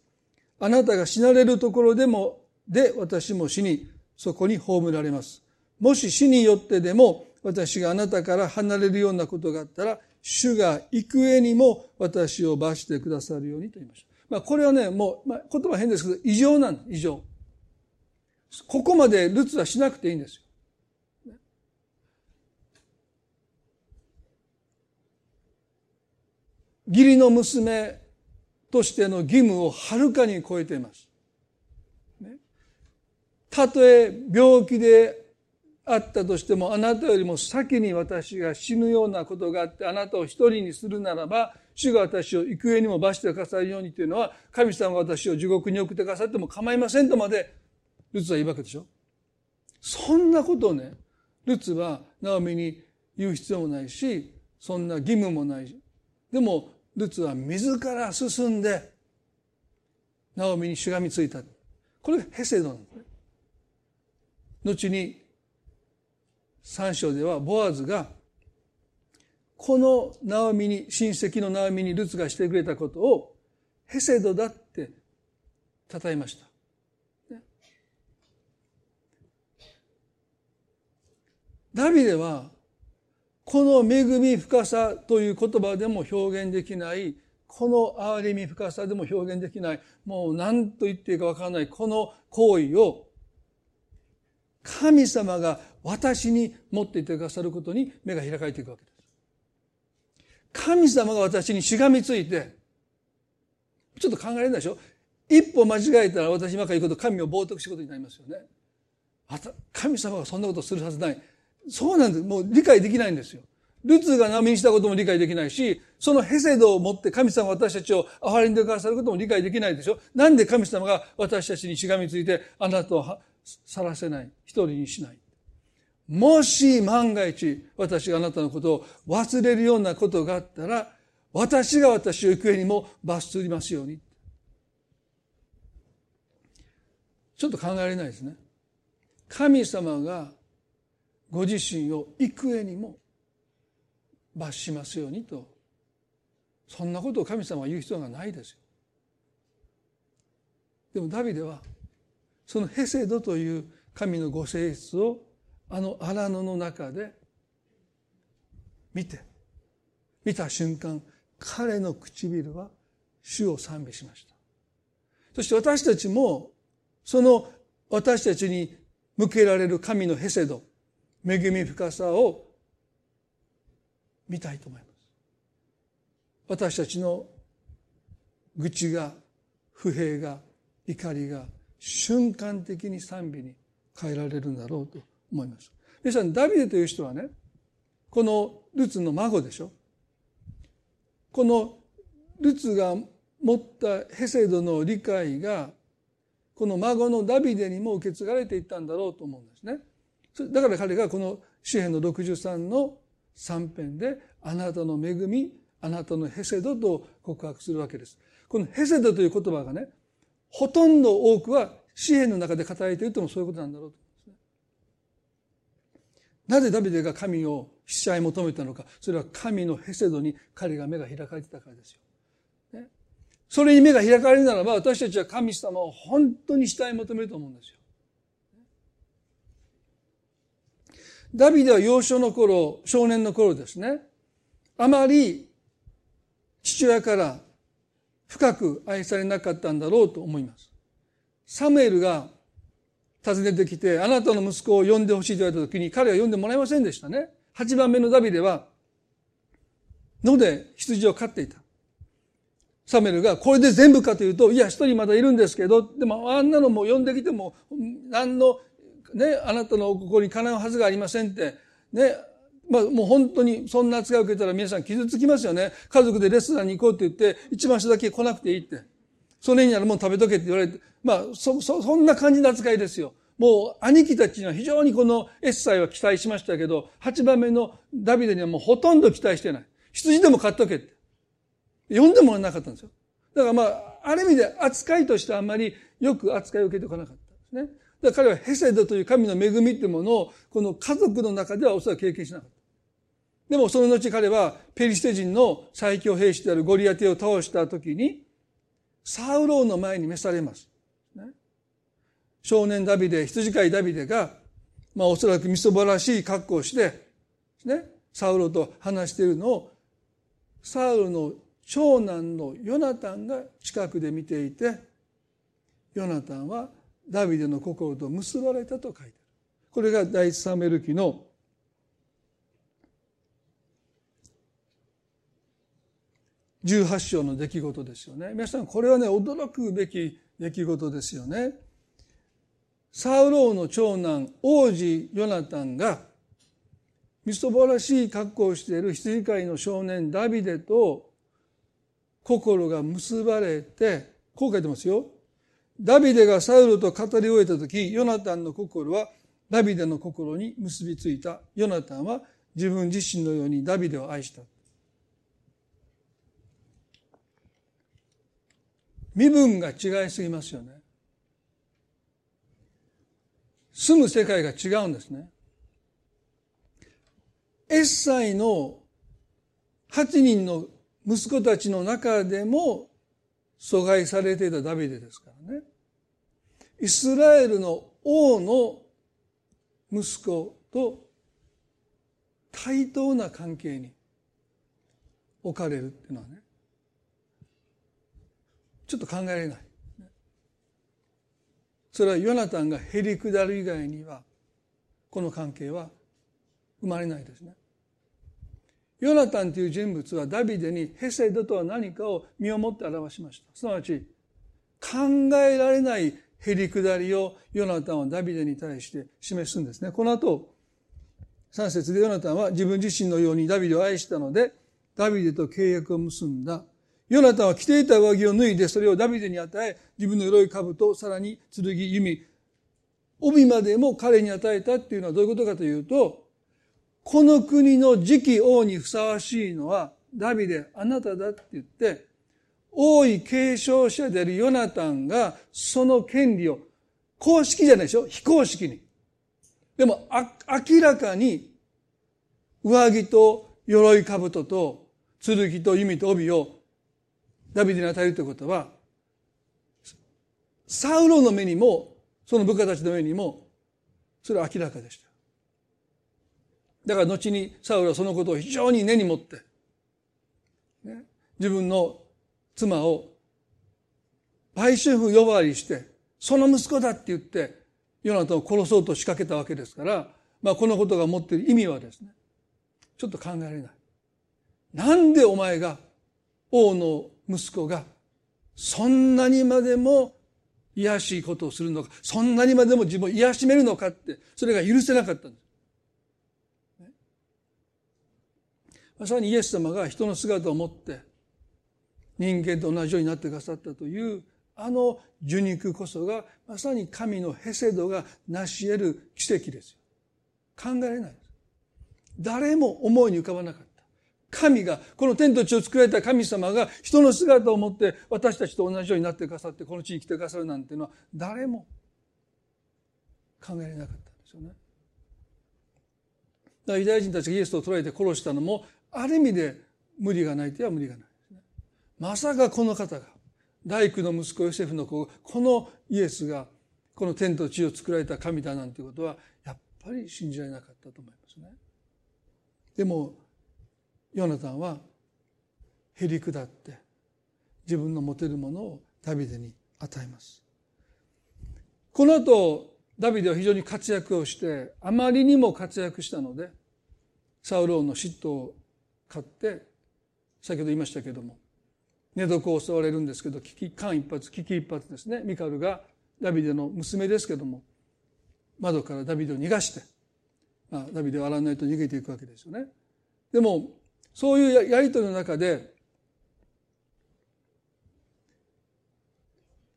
あなたが死なれるところでも、で私も死に、そこに葬られます。もし死によってでも、私があなたから離れるようなことがあったら、主が幾重にも私を罰してくださるようにと言いました。まあ、これはね、もう、まあ、言葉変ですけど、異常なんです異常。ここまでルツはしなくていいんですよ。義理の娘としての義務をはるかに超えています。たとえ病気であったとしてもあなたよりも先に私が死ぬようなことがあってあなたを一人にするならば主が私を行方にも罰してくださるようにというのは神様が私を地獄に送ってくださっても構いませんとまでルツは言うわけでしょ？そんなことをねルツはナオミに言う必要もないしそんな義務もないでもルツは自ら進んでナオミにしがみついた。これがヘセドなんですね後に三章ではボアズがこのナオミに親戚のナオミにルツがしてくれたことをヘセドだって称えました。ダビデはこの恵み深さという言葉でも表現できない。この憐れみ深さでも表現できない。もう何と言っていいかわからない。この行為を神様が私に持っていてくださることに目が開かれていくわけです。神様が私にしがみついて、ちょっと考えられないでしょ一歩間違えたら私ばかり言うこと神を冒涜することになりますよね。神様がそんなことするはずない。そうなんです。もう理解できないんですよ。ルツが難民したことも理解できないし、そのヘセドを持って神様私たちを憐れんでくださることも理解できないでしょ。なんで神様が私たちにしがみついてあなたを去らせない、一人にしない。もし万が一私があなたのことを忘れるようなことがあったら、私が私を行方にも罰すりますように。ちょっと考えられないですね。神様がご自身を幾重にも罰しますようにと、そんなことを神様は言う必要がないですよ。でもダビデはそのヘセドという神のご性質をあの荒野の中で見て見た瞬間彼の唇は主を賛美しました。そして私たちもその私たちに向けられる神のヘセド恵み深さを見たいと思います。私たちの愚痴が不平が怒りが瞬間的に賛美に変えられるんだろうと思います。皆さんダビデという人はねこのルツの孫でしょこのルツが持ったヘセドの理解がこの孫のダビデにも受け継がれていったんだろうと思うんですね。だから彼がこの詩篇の63の3編であなたの恵みあなたのヘセドと告白するわけです。このヘセドという言葉がねほとんど多くは詩篇の中で語られているともそういうことなんだろうとなぜダビデが神を試合求めたのかそれは神のヘセドに彼が目が開かれてたからですよ。ね、それに目が開かれるならば私たちは神様を本当に死い求めると思うんですよ。ダビデは幼少の頃少年の頃ですねあまり父親から深く愛されなかったんだろうと思います。サムエルが訪ねてきて、あなたの息子を呼んでほしいと言われた時に彼は呼んでもらえませんでしたね。8番目のダビデは、野で羊を飼っていた。サメルが、これで全部かというと、いや、一人まだいるんですけど、でもあんなのも呼んできても、何の、ね、あなたのここにかなうはずがありませんって、ね、まあもう本当にそんな扱いを受けたら皆さん傷つきますよね。家族でレストランに行こうって言って、一番下だけ来なくていいって。それにあるもん食べとけって言われて、まあ、そ、そ、そんな感じの扱いですよ。もう兄貴たちには非常にこのエッサイは期待しましたけど、8番目のダビデにはもうほとんど期待してない。羊でも買っとけって。呼んでもらえなかったんですよ。だからまあ、ある意味で扱いとしてあんまりよく扱いを受けてこなかったんですね。だから彼はヘセドという神の恵みっていうものを、この家族の中ではおそらく経験しなかった。でもその後彼はペリシテ人の最強兵士であるゴリアテを倒した時に、サウローの前に召されます。少年ダビデ、羊飼いダビデが、まあおそらくみそばらしい格好をして、ね、サウロと話しているのを、サウロの長男のヨナタンが近くで見ていて、ヨナタンはダビデの心と結ばれたと書いてある。これが第一サメル記の18章の出来事ですよね。皆さん、これはね、驚くべき出来事ですよね。サウローの長男、王子ヨナタンが、みそぼらしい格好をしている羊飼いの少年ダビデと心が結ばれて、こう書いてますよ。ダビデがサウルと語り終えた時、ヨナタンの心はダビデの心に結びついた。ヨナタンは自分自身のようにダビデを愛した。身分が違いすぎますよね。住む世界が違うんですね。エッサイの8人の息子たちの中でも阻害されていたダビデですからね。イスラエルの王の息子と対等な関係に置かれるっていうのはねちょっと考えられない。それはヨナタンがへり下る以外にはこの関係は生まれないですね。ヨナタンという人物はダビデにヘセドとは何かを身をもって表しました。すなわち考えられないへり下りをヨナタンはダビデに対して示すんですね。この後、3節でヨナタンは自分自身のようにダビデを愛したので、ダビデと契約を結んだ。ヨナタンは着ていた上着を脱いでそれをダビデに与え、自分の鎧兜、さらに剣、弓、帯までも彼に与えたっていうのはどういうことかというと、この国の次期王にふさわしいのはダビデ、あなただって言って、王位継承者であるヨナタンがその権利を公式じゃないでしょ非公式に。でも明らかに上着と鎧兜と剣と弓と帯をダビデに与えるということは、サウロの目にも、その部下たちの目にも、それは明らかでした。だから後にサウロはそのことを非常に根に持って、ね、自分の妻を売春婦呼ばわりして、その息子だって言って、ヨナタを殺そうと仕掛けたわけですから、まあこのことが持っている意味はですね、ちょっと考えられない。なんでお前が王の息子がそんなにまでも癒しいことをするのか、そんなにまでも自分を癒しめるのかって、それが許せなかったんです。まさにイエス様が人の姿を持って人間と同じようになってくださったというあの受肉こそがまさに神のヘセドが成し得る奇跡ですよ。考えられないです。誰も思いに浮かばなかった。神が、この天と地を作られた神様が人の姿を持って私たちと同じようになってくださってこの地に来てくださるなんていうのは誰も考えられなかったんですよね。だからユダヤ人たちがイエスを捕らえて殺したのもある意味で無理がないとは無理がないですね。まさかこの方が大工の息子ヨセフの子このイエスがこの天と地を作られた神だなんていうことはやっぱり信じられなかったと思いますね。でもヨナタンはへり下って自分の持てるものをダビデに与えます。この後ダビデは非常に活躍をしてあまりにも活躍したのでサウローの嫉妬を買って先ほど言いましたけども寝床を襲われるんですけど危機間一髪危機一髪ですねミカルがダビデの娘ですけども窓からダビデを逃がして、まあ、ダビデは荒らないと逃げていくわけですよね。でもそういうやりとりの中で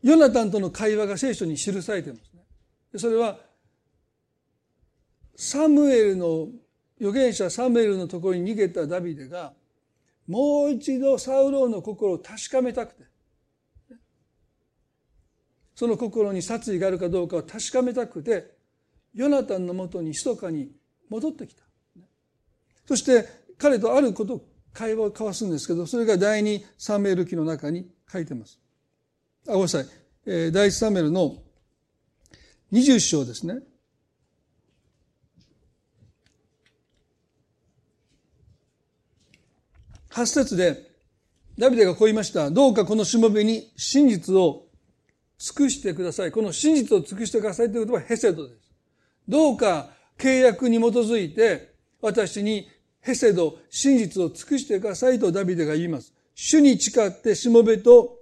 ヨナタンとの会話が聖書に記されていますね。それはサムエルの預言者サムエルのところに逃げたダビデがもう一度サウローの心を確かめたくてその心に殺意があるかどうかを確かめたくてヨナタンのもとに密かに戻ってきたそして彼とあること会話を交わすんですけどそれが第二サムエル記の中に書いてますあごめんなさい、えー、第一サムエルの20章ですね8節で、ダビデがこう言いました。どうかこのしもべに真実を尽くしてください。この真実を尽くしてくださいということはヘセドです。どうか契約に基づいて私にヘセド、真実を尽くしてくださいとダビデが言います。主に誓ってしもべと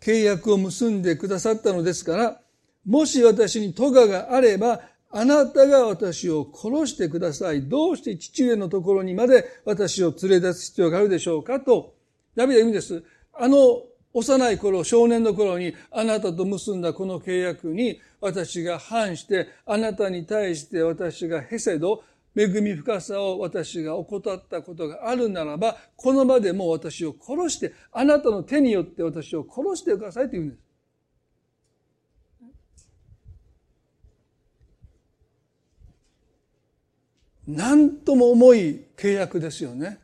契約を結んでくださったのですから、もし私に咎があればあなたが私を殺してください。どうして父上のところにまで私を連れ出す必要があるでしょうかと、ダビデは言うんです。あの幼い頃、少年の頃にあなたと結んだこの契約に私が反して、あなたに対して私がヘセド、恵み深さを私が怠ったことがあるならば、この場でも私を殺して、あなたの手によって私を殺してくださいと言うんです。何とも重い契約ですよね。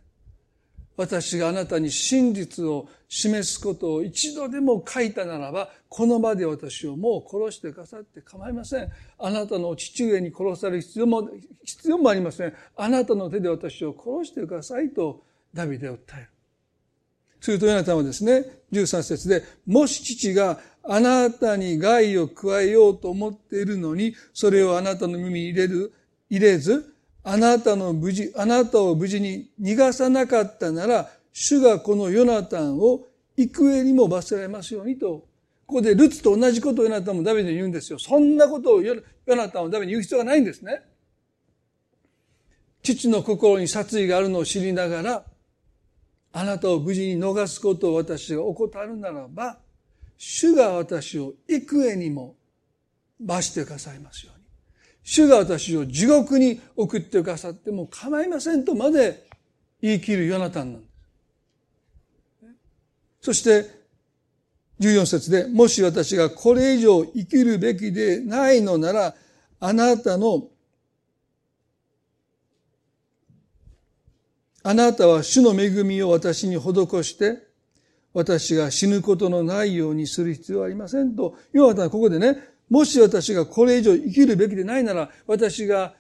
私があなたに真実を示すことを一度でも書いたならば、この場で私をもう殺してくださって構いません。あなたの父上に殺される必要も、必要もありません。あなたの手で私を殺してくださいとダビデを訴える。するとヨナタはですね、13節で、もし父があなたに害を加えようと思っているのに、それをあなたの耳に入れる、入れず、あなたの無事、あなたを無事に逃がさなかったなら、主がこのヨナタンを幾重にも罰せられますようにと、ここでルツと同じことをヨナタンもダビデに言うんですよ。そんなことをヨナタンをダビデに言う必要がないんですね。父の心に殺意があるのを知りながら、あなたを無事に逃すことを私が怠るならば、主が私を幾重にも罰してくださいますように。主が私を地獄に送ってくださっても構いませんとまで言い切るヨナタンなんです。そして、14節で、もし私がこれ以上生きるべきでないのなら、あなたの、あなたは主の恵みを私に施して、私が死ぬことのないようにする必要はありませんと、ヨナタンはここでね、もし私がこれ以上生きるべきでないなら、私が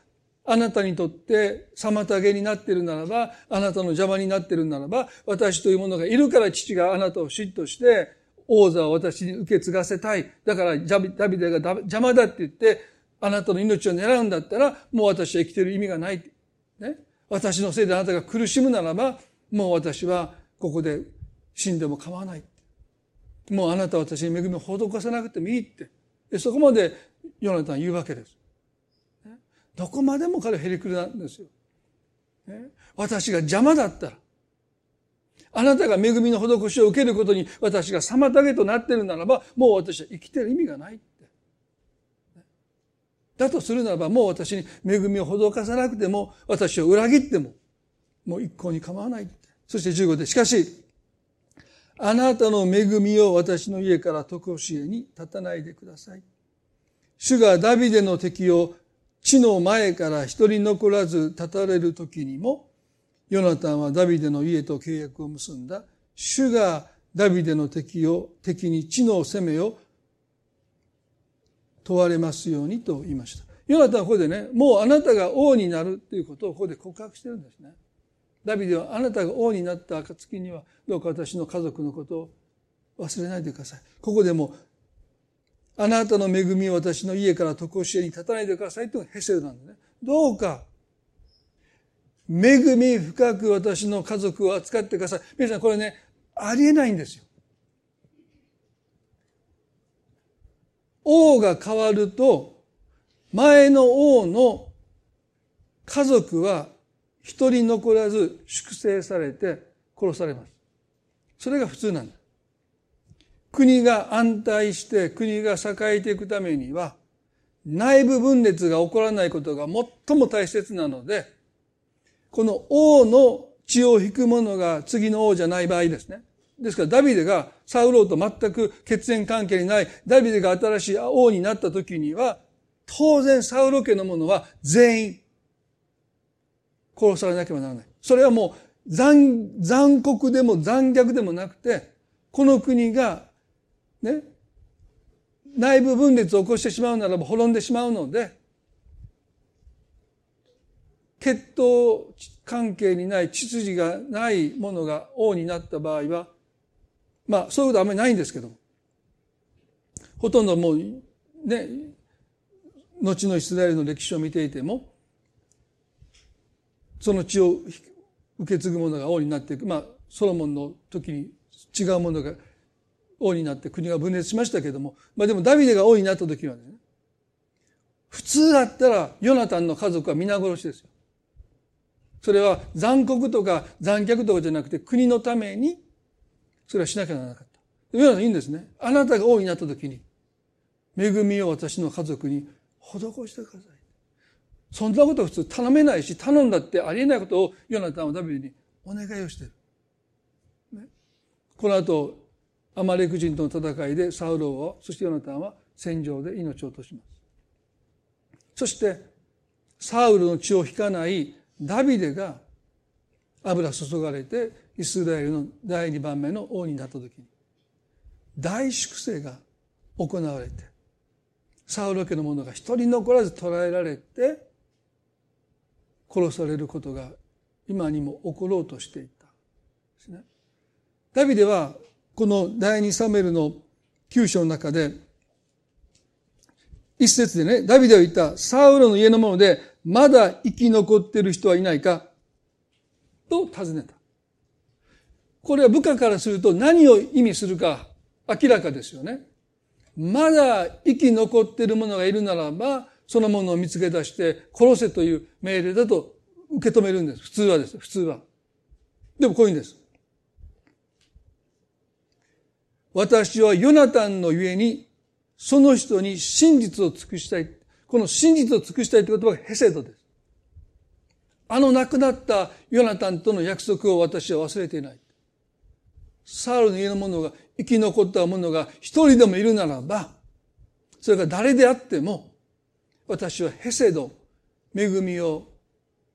あなたにとって妨げになっているならば、あなたの邪魔になっているならば、私というものがいるから父があなたを嫉妬して、王座を私に受け継がせたい。だからダビデが邪魔だって言って、あなたの命を狙うんだったら、もう私は生きてる意味がない。ね。私のせいであなたが苦しむならば、もう私はここで死んでも構わない。もうあなたは私に恵みを施さなくてもいいってそこまでヨナタン言うわけです。どこまでも彼はへりくりなんですよ。私が邪魔だったらあなたが恵みの施しを受けることに私が妨げとなっているならばもう私は生きてる意味がないって。だとするならばもう私に恵みを施さなくても私を裏切ってももう一向に構わないって。そして15でしかしあなたの恵みを私の家から常しえに立たないでください。主がダビデの敵を地の前から一人残らず立たれる時にもヨナタンはダビデの家と契約を結んだ。主がダビデの敵を、敵に地の責めを問われますようにと言いました。ヨナタンはここでね、もうあなたが王になるっていうことをここで告白してるんですね。ダビデはあなたが王になった暁にはどうか私の家族のことを忘れないでください。ここでもあなたの恵みを私の家から常しえに立たないでくださいとヘセルなんでね。どうか恵み深く私の家族を扱ってください。皆さんこれね、ありえないんですよ。王が変わると、前の王の家族は一人残らず粛清されて殺されます。それが普通なんだ。国が安泰して国が栄えていくためには内部分裂が起こらないことが最も大切なのでこの王の血を引く者が次の王じゃない場合ですね。ですからダビデがサウローと全く血縁関係にないダビデが新しい王になった時には当然サウロ家の者は全員殺されなければならない。それはもう残残酷でも残虐でもなくてこの国がね。内部分裂を起こしてしまうならば滅んでしまうので血統関係にない秩序がないものが王になった場合はまあそういうことはあんまりないんですけどほとんどもうね後のイスラエルの歴史を見ていてもその血を受け継ぐ者が王になっていく。まあソロモンの時に違うものが王になって国が分裂しましたけれどもまあでもダビデが王になった時はね普通だったらヨナタンの家族は皆殺しですよ。それは残酷とか残虐とかじゃなくて国のためにそれはしなきゃならなかった。要はいいんですね。あなたが王になった時に恵みを私の家族に施してください。そんなこと普通頼めないし頼んだってありえないことをヨナタンはダビデにお願いをしてる。ね、この後アマレク人との戦いでサウローはそしてヨナタンは戦場で命を落とします。そしてサウルの血を引かないダビデが油注がれてイスラエルの第二番目の王になった時に大粛清が行われてサウロ家の者が一人残らず捕らえられて殺されることが今にも起ころうとしていた。ダビデはこの第二サメルの九章の中で一節でね、ダビデは言った、サウロの家の者で、まだ生き残ってる人はいないかと尋ねた。これは部下からすると何を意味するか明らかですよね。まだ生き残っている者がいるならば、そのものを見つけ出して殺せという命令だと受け止めるんです。普通はです。普通は。でもこういうんです。私はヨナタンのゆえにその人に真実を尽くしたい。この真実を尽くしたいという言葉がヘセドです。あの亡くなったヨナタンとの約束を私は忘れていない。サウルの家の者が生き残った者が一人でもいるならば、それが誰であっても、私はヘセド、恵みを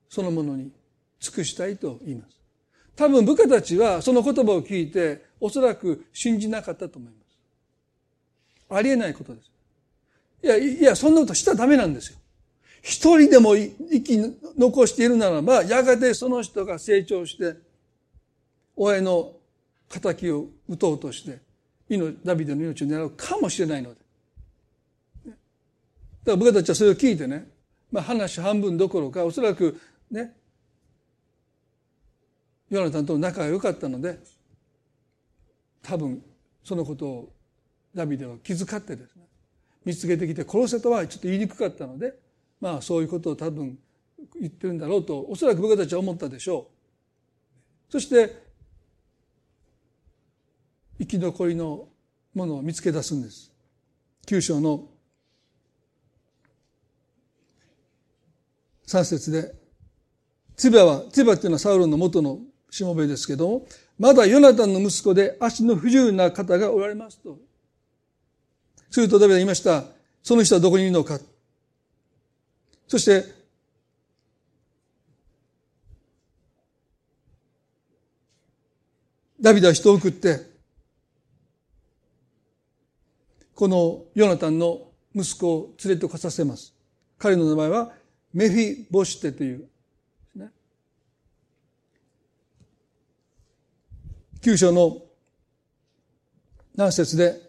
そのものに尽くしたいと言います。多分部下たちはその言葉を聞いて、おそらく信じなかったと思います。ありえないことです。いや、いや、そんなことしちゃダメなんですよ。一人でも生き残しているならば、やがてその人が成長して、親の仇を撃とうとして、ダビデの命を狙うかもしれないので。だから僕たちはそれを聞いてね、まあ話半分どころか、おそらくね、ヨナタンと仲が良かったので、多分そのことをダビデは気遣ってですね見つけてきて殺せとはちょっと言いにくかったのでまあそういうことを多分言ってるんだろうとおそらく僕たちは思ったでしょう。そして生き残りのものを見つけ出すんです。九章の3節でツバはツバっていうのはサウロンの元のしもべですけどもまだヨナタンの息子で足の不自由な方がおられますと。するとダビデは言いました。その人はどこにいるのか。そしてダビデは人を送ってこのヨナタンの息子を連れてこさせます。彼の名前はメフィボシテという、9章の何節で、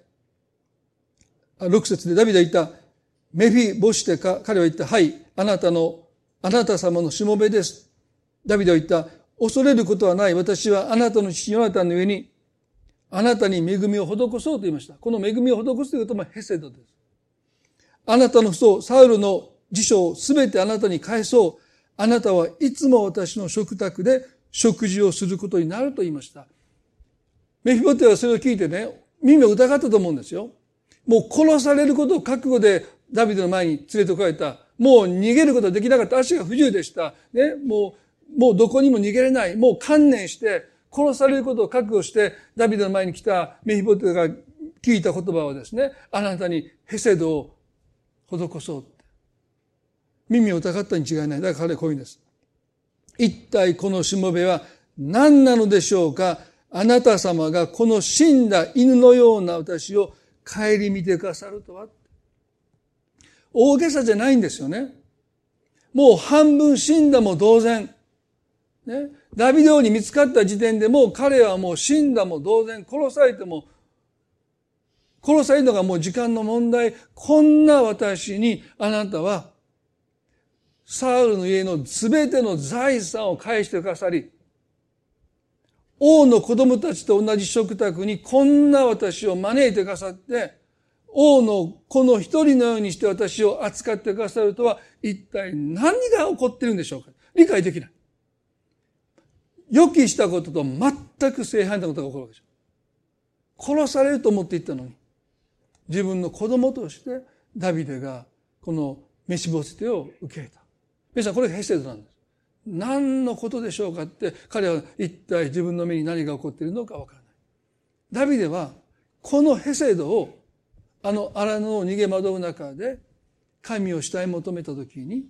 6節でダビデ言った、メフィボシテか、彼は言った、はい、あなたの、あなた様のしもべです。ダビデは言った、恐れることはない。私はあなたの父ヨナタンの上に、あなたに恵みを施そうと言いました。この恵みを施すということもヘセドです。あなたの父サウルの辞書をすべてあなたに返そう。あなたはいつも私の食卓で食事をすることになると言いました。メフィボテはそれを聞いてね、耳を疑ったと思うんですよ。もう殺されることを覚悟でダビデの前に連れてこられた。もう逃げることはできなかった。足が不自由でした。ね、もう、もうどこにも逃げれない。もう観念して、殺されることを覚悟して、ダビデの前に来たメヒボテが聞いた言葉はですね、あなたにヘセドを施そう。耳を疑ったに違いない。だから彼はこういうんです。一体このしもべは何なのでしょうか？あなた様がこの死んだ犬のような私を帰り見てくださるとは大げさじゃないんですよね。もう半分死んだも同然。ね。ダビデ王に見つかった時点でもう彼はもう死んだも同然、殺されても、殺されるのがもう時間の問題。こんな私にあなたは、サウルの家の全ての財産を返してくださり、王の子供たちと同じ食卓にこんな私を招いてくださって、王のこの一人のようにして私を扱ってくださるとは一体何が起こってるんでしょうか？理解できない。予期したことと全く正反対なことが起こるわけです。殺されると思っていったのに、自分の子供としてダビデがこの飯ボステを受け入れた。皆さん、これがヘセドなんです。何のことでしょうかって彼は一体自分の目に何が起こっているのかわからない。ダビデはこのヘセドをあの荒野を逃げ惑う中で神を慕い求めた時に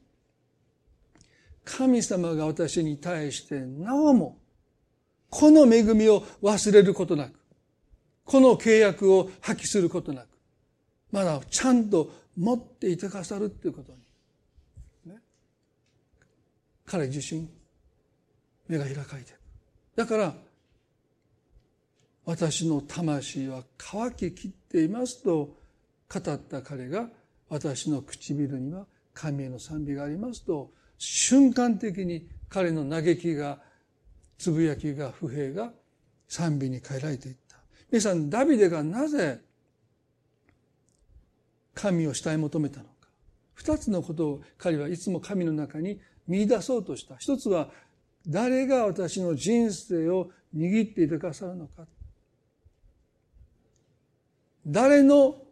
神様が私に対してなおもこの恵みを忘れることなくこの契約を破棄することなくまだちゃんと持っていてくださるっていうことに、彼自身目が開かれてだから私の魂は乾ききっていますと語った彼が私の唇には神への賛美がありますと瞬間的に彼の嘆きがつぶやきが不平が賛美に変えられていった。皆さんダビデがなぜ神を慕い求めたのか。二つのことを彼はいつも神の中に見出そうとした一つは誰が私の人生を握っていてくださるのか誰の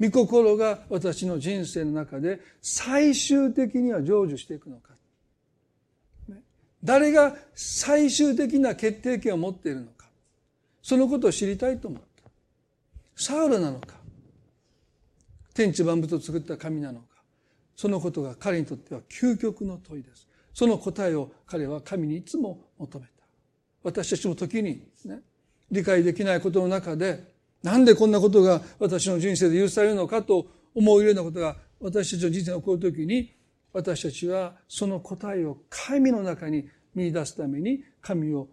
御心が私の人生の中で最終的には成就していくのか。誰が最終的な決定権を持っているのか。そのことを知りたいと思った。サウルなのか。天地万物を作った神なのか。そのことが彼にとっては究極の問いです。その答えを彼は神にいつも求めた。私たちも時にね、理解できないことの中でなんでこんなことが私の人生で許されるのかと思うようなことが私たちの人生に起こるときに私たちはその答えを神の中に見出すために神を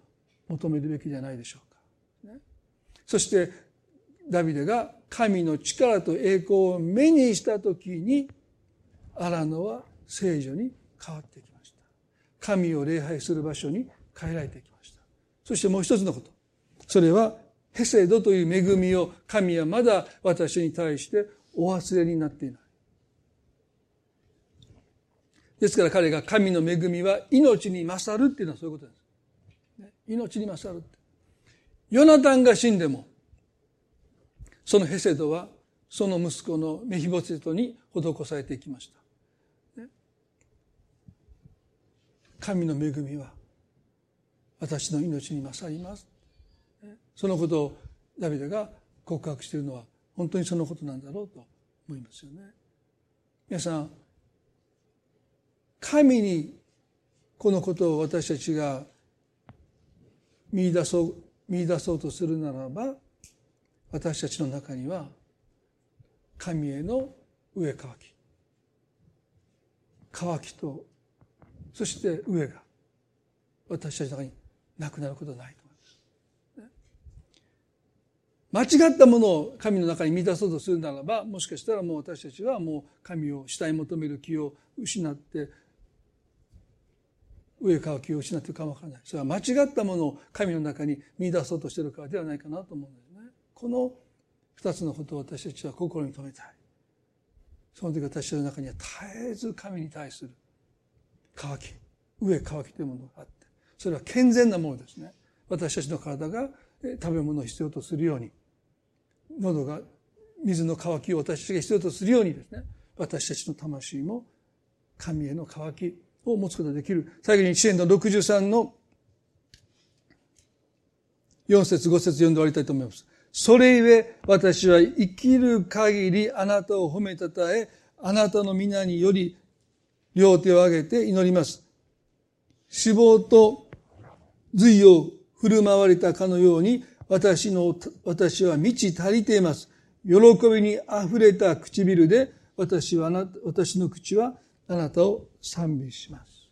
求めるべきじゃないでしょうか。ね、そしてダビデが神の力と栄光を目にしたときに荒野は聖女に変わってきました。神を礼拝する場所に変えられてきました。そしてもう一つのこと。それはヘセドという恵みを神はまだ私に対してお忘れになっていない。ですから彼が神の恵みは命に勝るっていうのはそういうことです。命に勝るって。ヨナタンが死んでも、そのヘセドはその息子のメヒボセトに施されていきました。神の恵みは私の命に勝ります。そのことをダビデが告白しているのは本当にそのことなんだろうと思いますよね。皆さん神にこのことを私たちが見出そう見出そうとするならば私たちの中には神への上乾き乾きとそして上が私たちの中になくなることはないと思います。間違ったものを神の中に満たそうとするならばもしかしたらもう私たちはもう神を慕い求める気を失って上乾きを失ってるかもわからない。それは間違ったものを神の中に見出そうとしてるからではないかなと思うんですね。この二つのことを私たちは心に留めたい。その時私たちの中には絶えず神に対する乾き上乾きというものがあってそれは健全なものですね私たちの体が食べ物を必要とするように喉が水の乾きを私たちが必要とするようにですね私たちの魂も神への乾きを持つことができる。最後に支援の63の4節5節読んで終わりたいと思います。それゆえ私は生きる限りあなたを褒めたたえ、あなたの皆により両手を上げて祈ります。死亡と髄を振る舞われたかのように私の、私は満ち足りています。喜びに溢れた唇で私は私の口はあなたを賛美します。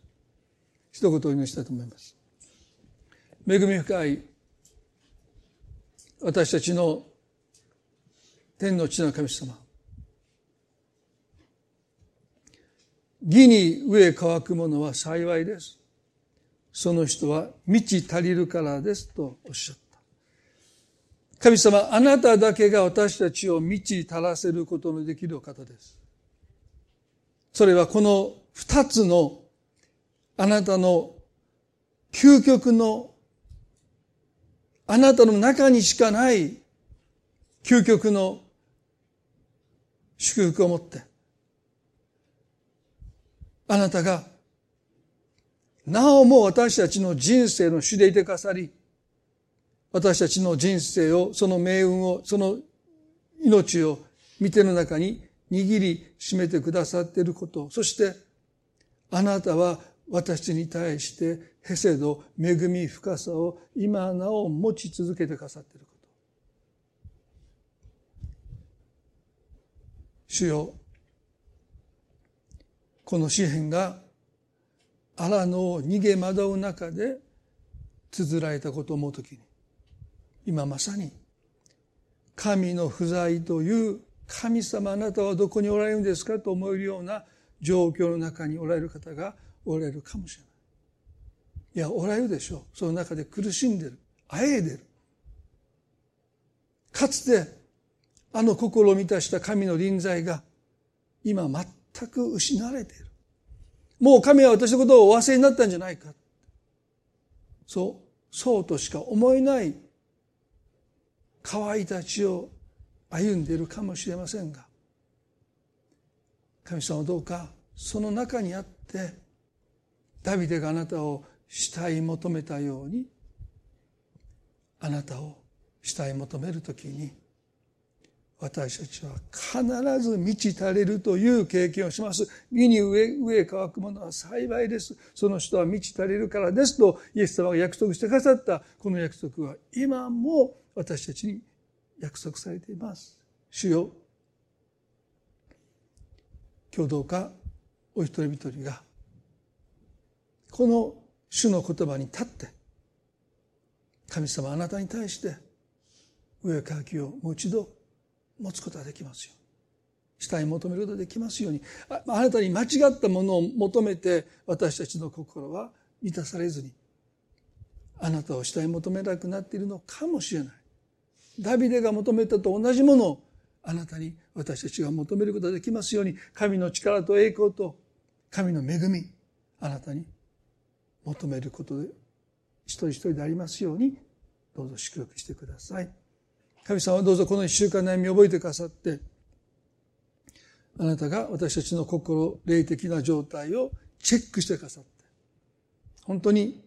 一言お祈りしたいと思います。恵み深い私たちの天の地の神様。義に上乾く者は幸いです。その人は満ち足りるからですとおっしゃった。神様、あなただけが私たちを満ち足らせることのできる方です。それはこの二つのあなたの究極のあなたの中にしかない究極の祝福を持ってあなたがなおも私たちの人生の主でいてかさり私たちの人生をその命運をその命を見ての中に握りしめてくださっていること、そしてあなたは私に対してヘセド、恵み、深さを今なお持ち続けてくださっていること。主よ、この詩篇が荒野を逃げ惑う中で綴られたことを思うときに、今まさに神の不在という神様あなたはどこにおられるんですかと思えるような状況の中におられる方がおられるかもしれない。いや、おられるでしょう。その中で苦しんでる。あえいでる。かつて、あの心を満たした神の臨在が、今全く失われている。もう神は私のことをお忘れになったんじゃないか。そう、そうとしか思えない乾いた血を歩んでいるかもしれませんが神様どうかその中にあってダビデがあなたを慕い求めたようにあなたを慕い求めるときに私たちは必ず満ち足れるという経験をします。義に上、上乾くものは幸いです。その人は満ち足りるからですと、イエス様が約束してくださったこの約束は今も私たちに約束されています。主よ、今日どうかお一人一人がこの主の言葉に立って神様あなたに対して上かきをもう一度持つことができますよ。うに下に求めることができますように。ああなたに間違ったものを求めて私たちの心は満たされずにあなたを下に求めなくなっているのかもしれない。ダビデが求めたと同じものをあなたに私たちが求めることができますように。神の力と栄光と神の恵みあなたに求めることで一人一人でありますようにどうぞ祝福してください。神様はどうぞこの一週間悩みを覚えてくださってあなたが私たちの心霊的な状態をチェックしてくださって本当に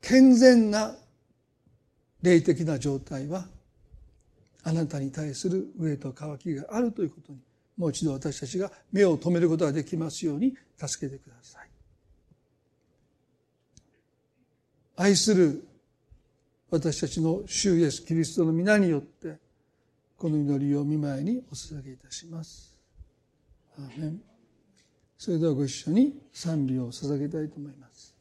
健全な霊的な状態はあなたに対する上と渇きがあるということにもう一度私たちが目を留めることができますように助けてください。愛する私たちの主イエス・キリストの皆によってこの祈りを見舞いにお捧げいたします。アーメンそれではご一緒に賛美を捧げたいと思います。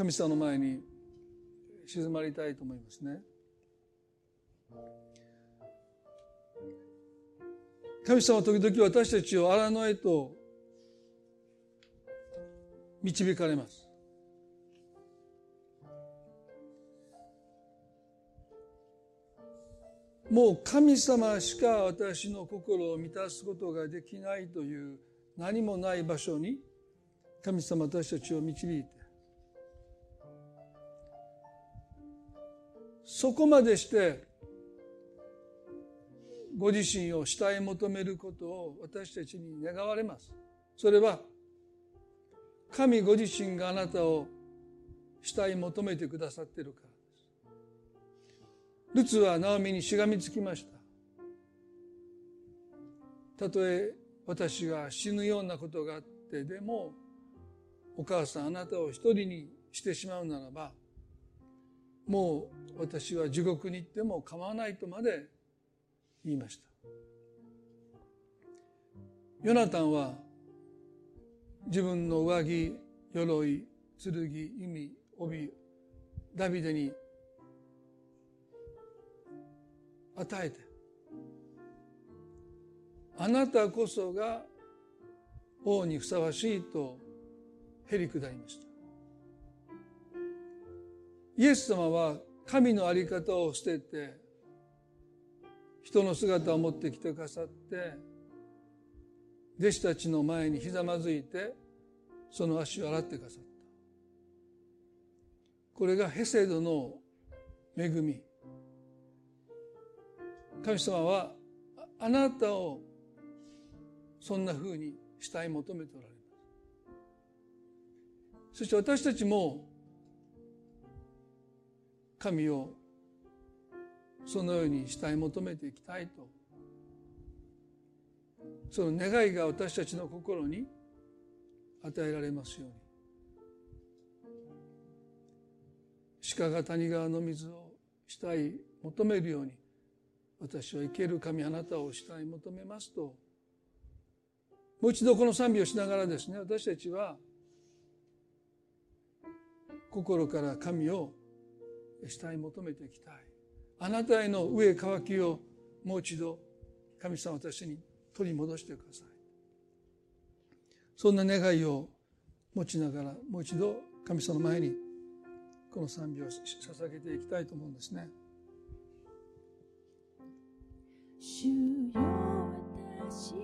神様の前に静まりたいと思いますね。神様は時々私たちを荒野へと導かれます。もう神様しか私の心を満たすことができないという何もない場所に神様私たちを導いてそこまでしてご自身を慕い求めることを私たちに願われます。それは神ご自身があなたを慕い求めてくださっているからです。ルツはナオミにしがみつきました。たとえ私が死ぬようなことがあってでもお母さんあなたを一人にしてしまうならばもう私は地獄に行っても構わないとまで言いました。ヨナタンは自分の上着鎧剣弓帯ダビデに与えてあなたこそが王にふさわしいとへり下りましたイエス様は神の在り方を捨てて人の姿を持ってきてくださって弟子たちの前にひざまずいてその足を洗ってくださった。これがヘセドの恵み。神様はあなたをそんなふうにしたい求めておられます。そして私たちも神をそのようにしたい求めていきたいと。その願いが私たちの心に与えられますように。鹿が谷川の水をしたい求めるように私は生ける神あなたをしたい求めますと。もう一度この賛美をしながらですね私たちは心から神をしたい求めていきたいあなたへの上乾きをもう一度神様私に取り戻してくださいそんな願いを持ちながらもう一度神様の前にこの賛美を捧げていきたいと思うんですね。主よ私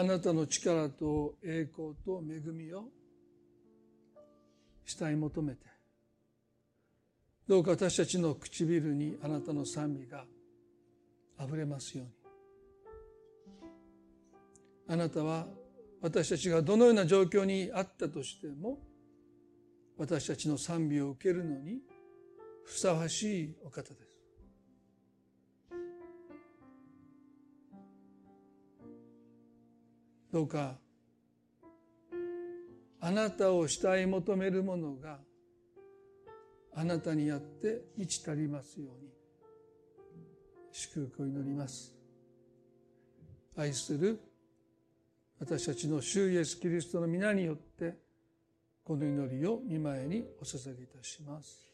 あなたの力と栄光と恵みを慕い求めてどうか私たちの唇にあなたの賛美があふれますように。あなたは私たちがどのような状況にあったとしても私たちの賛美を受けるのにふさわしいお方です。どうかあなたを慕い求める者があなたにやって満ち足りますように祝福を祈ります。愛する私たちの主イエス・キリストの皆によってこの祈りを見舞いにお捧げいたします。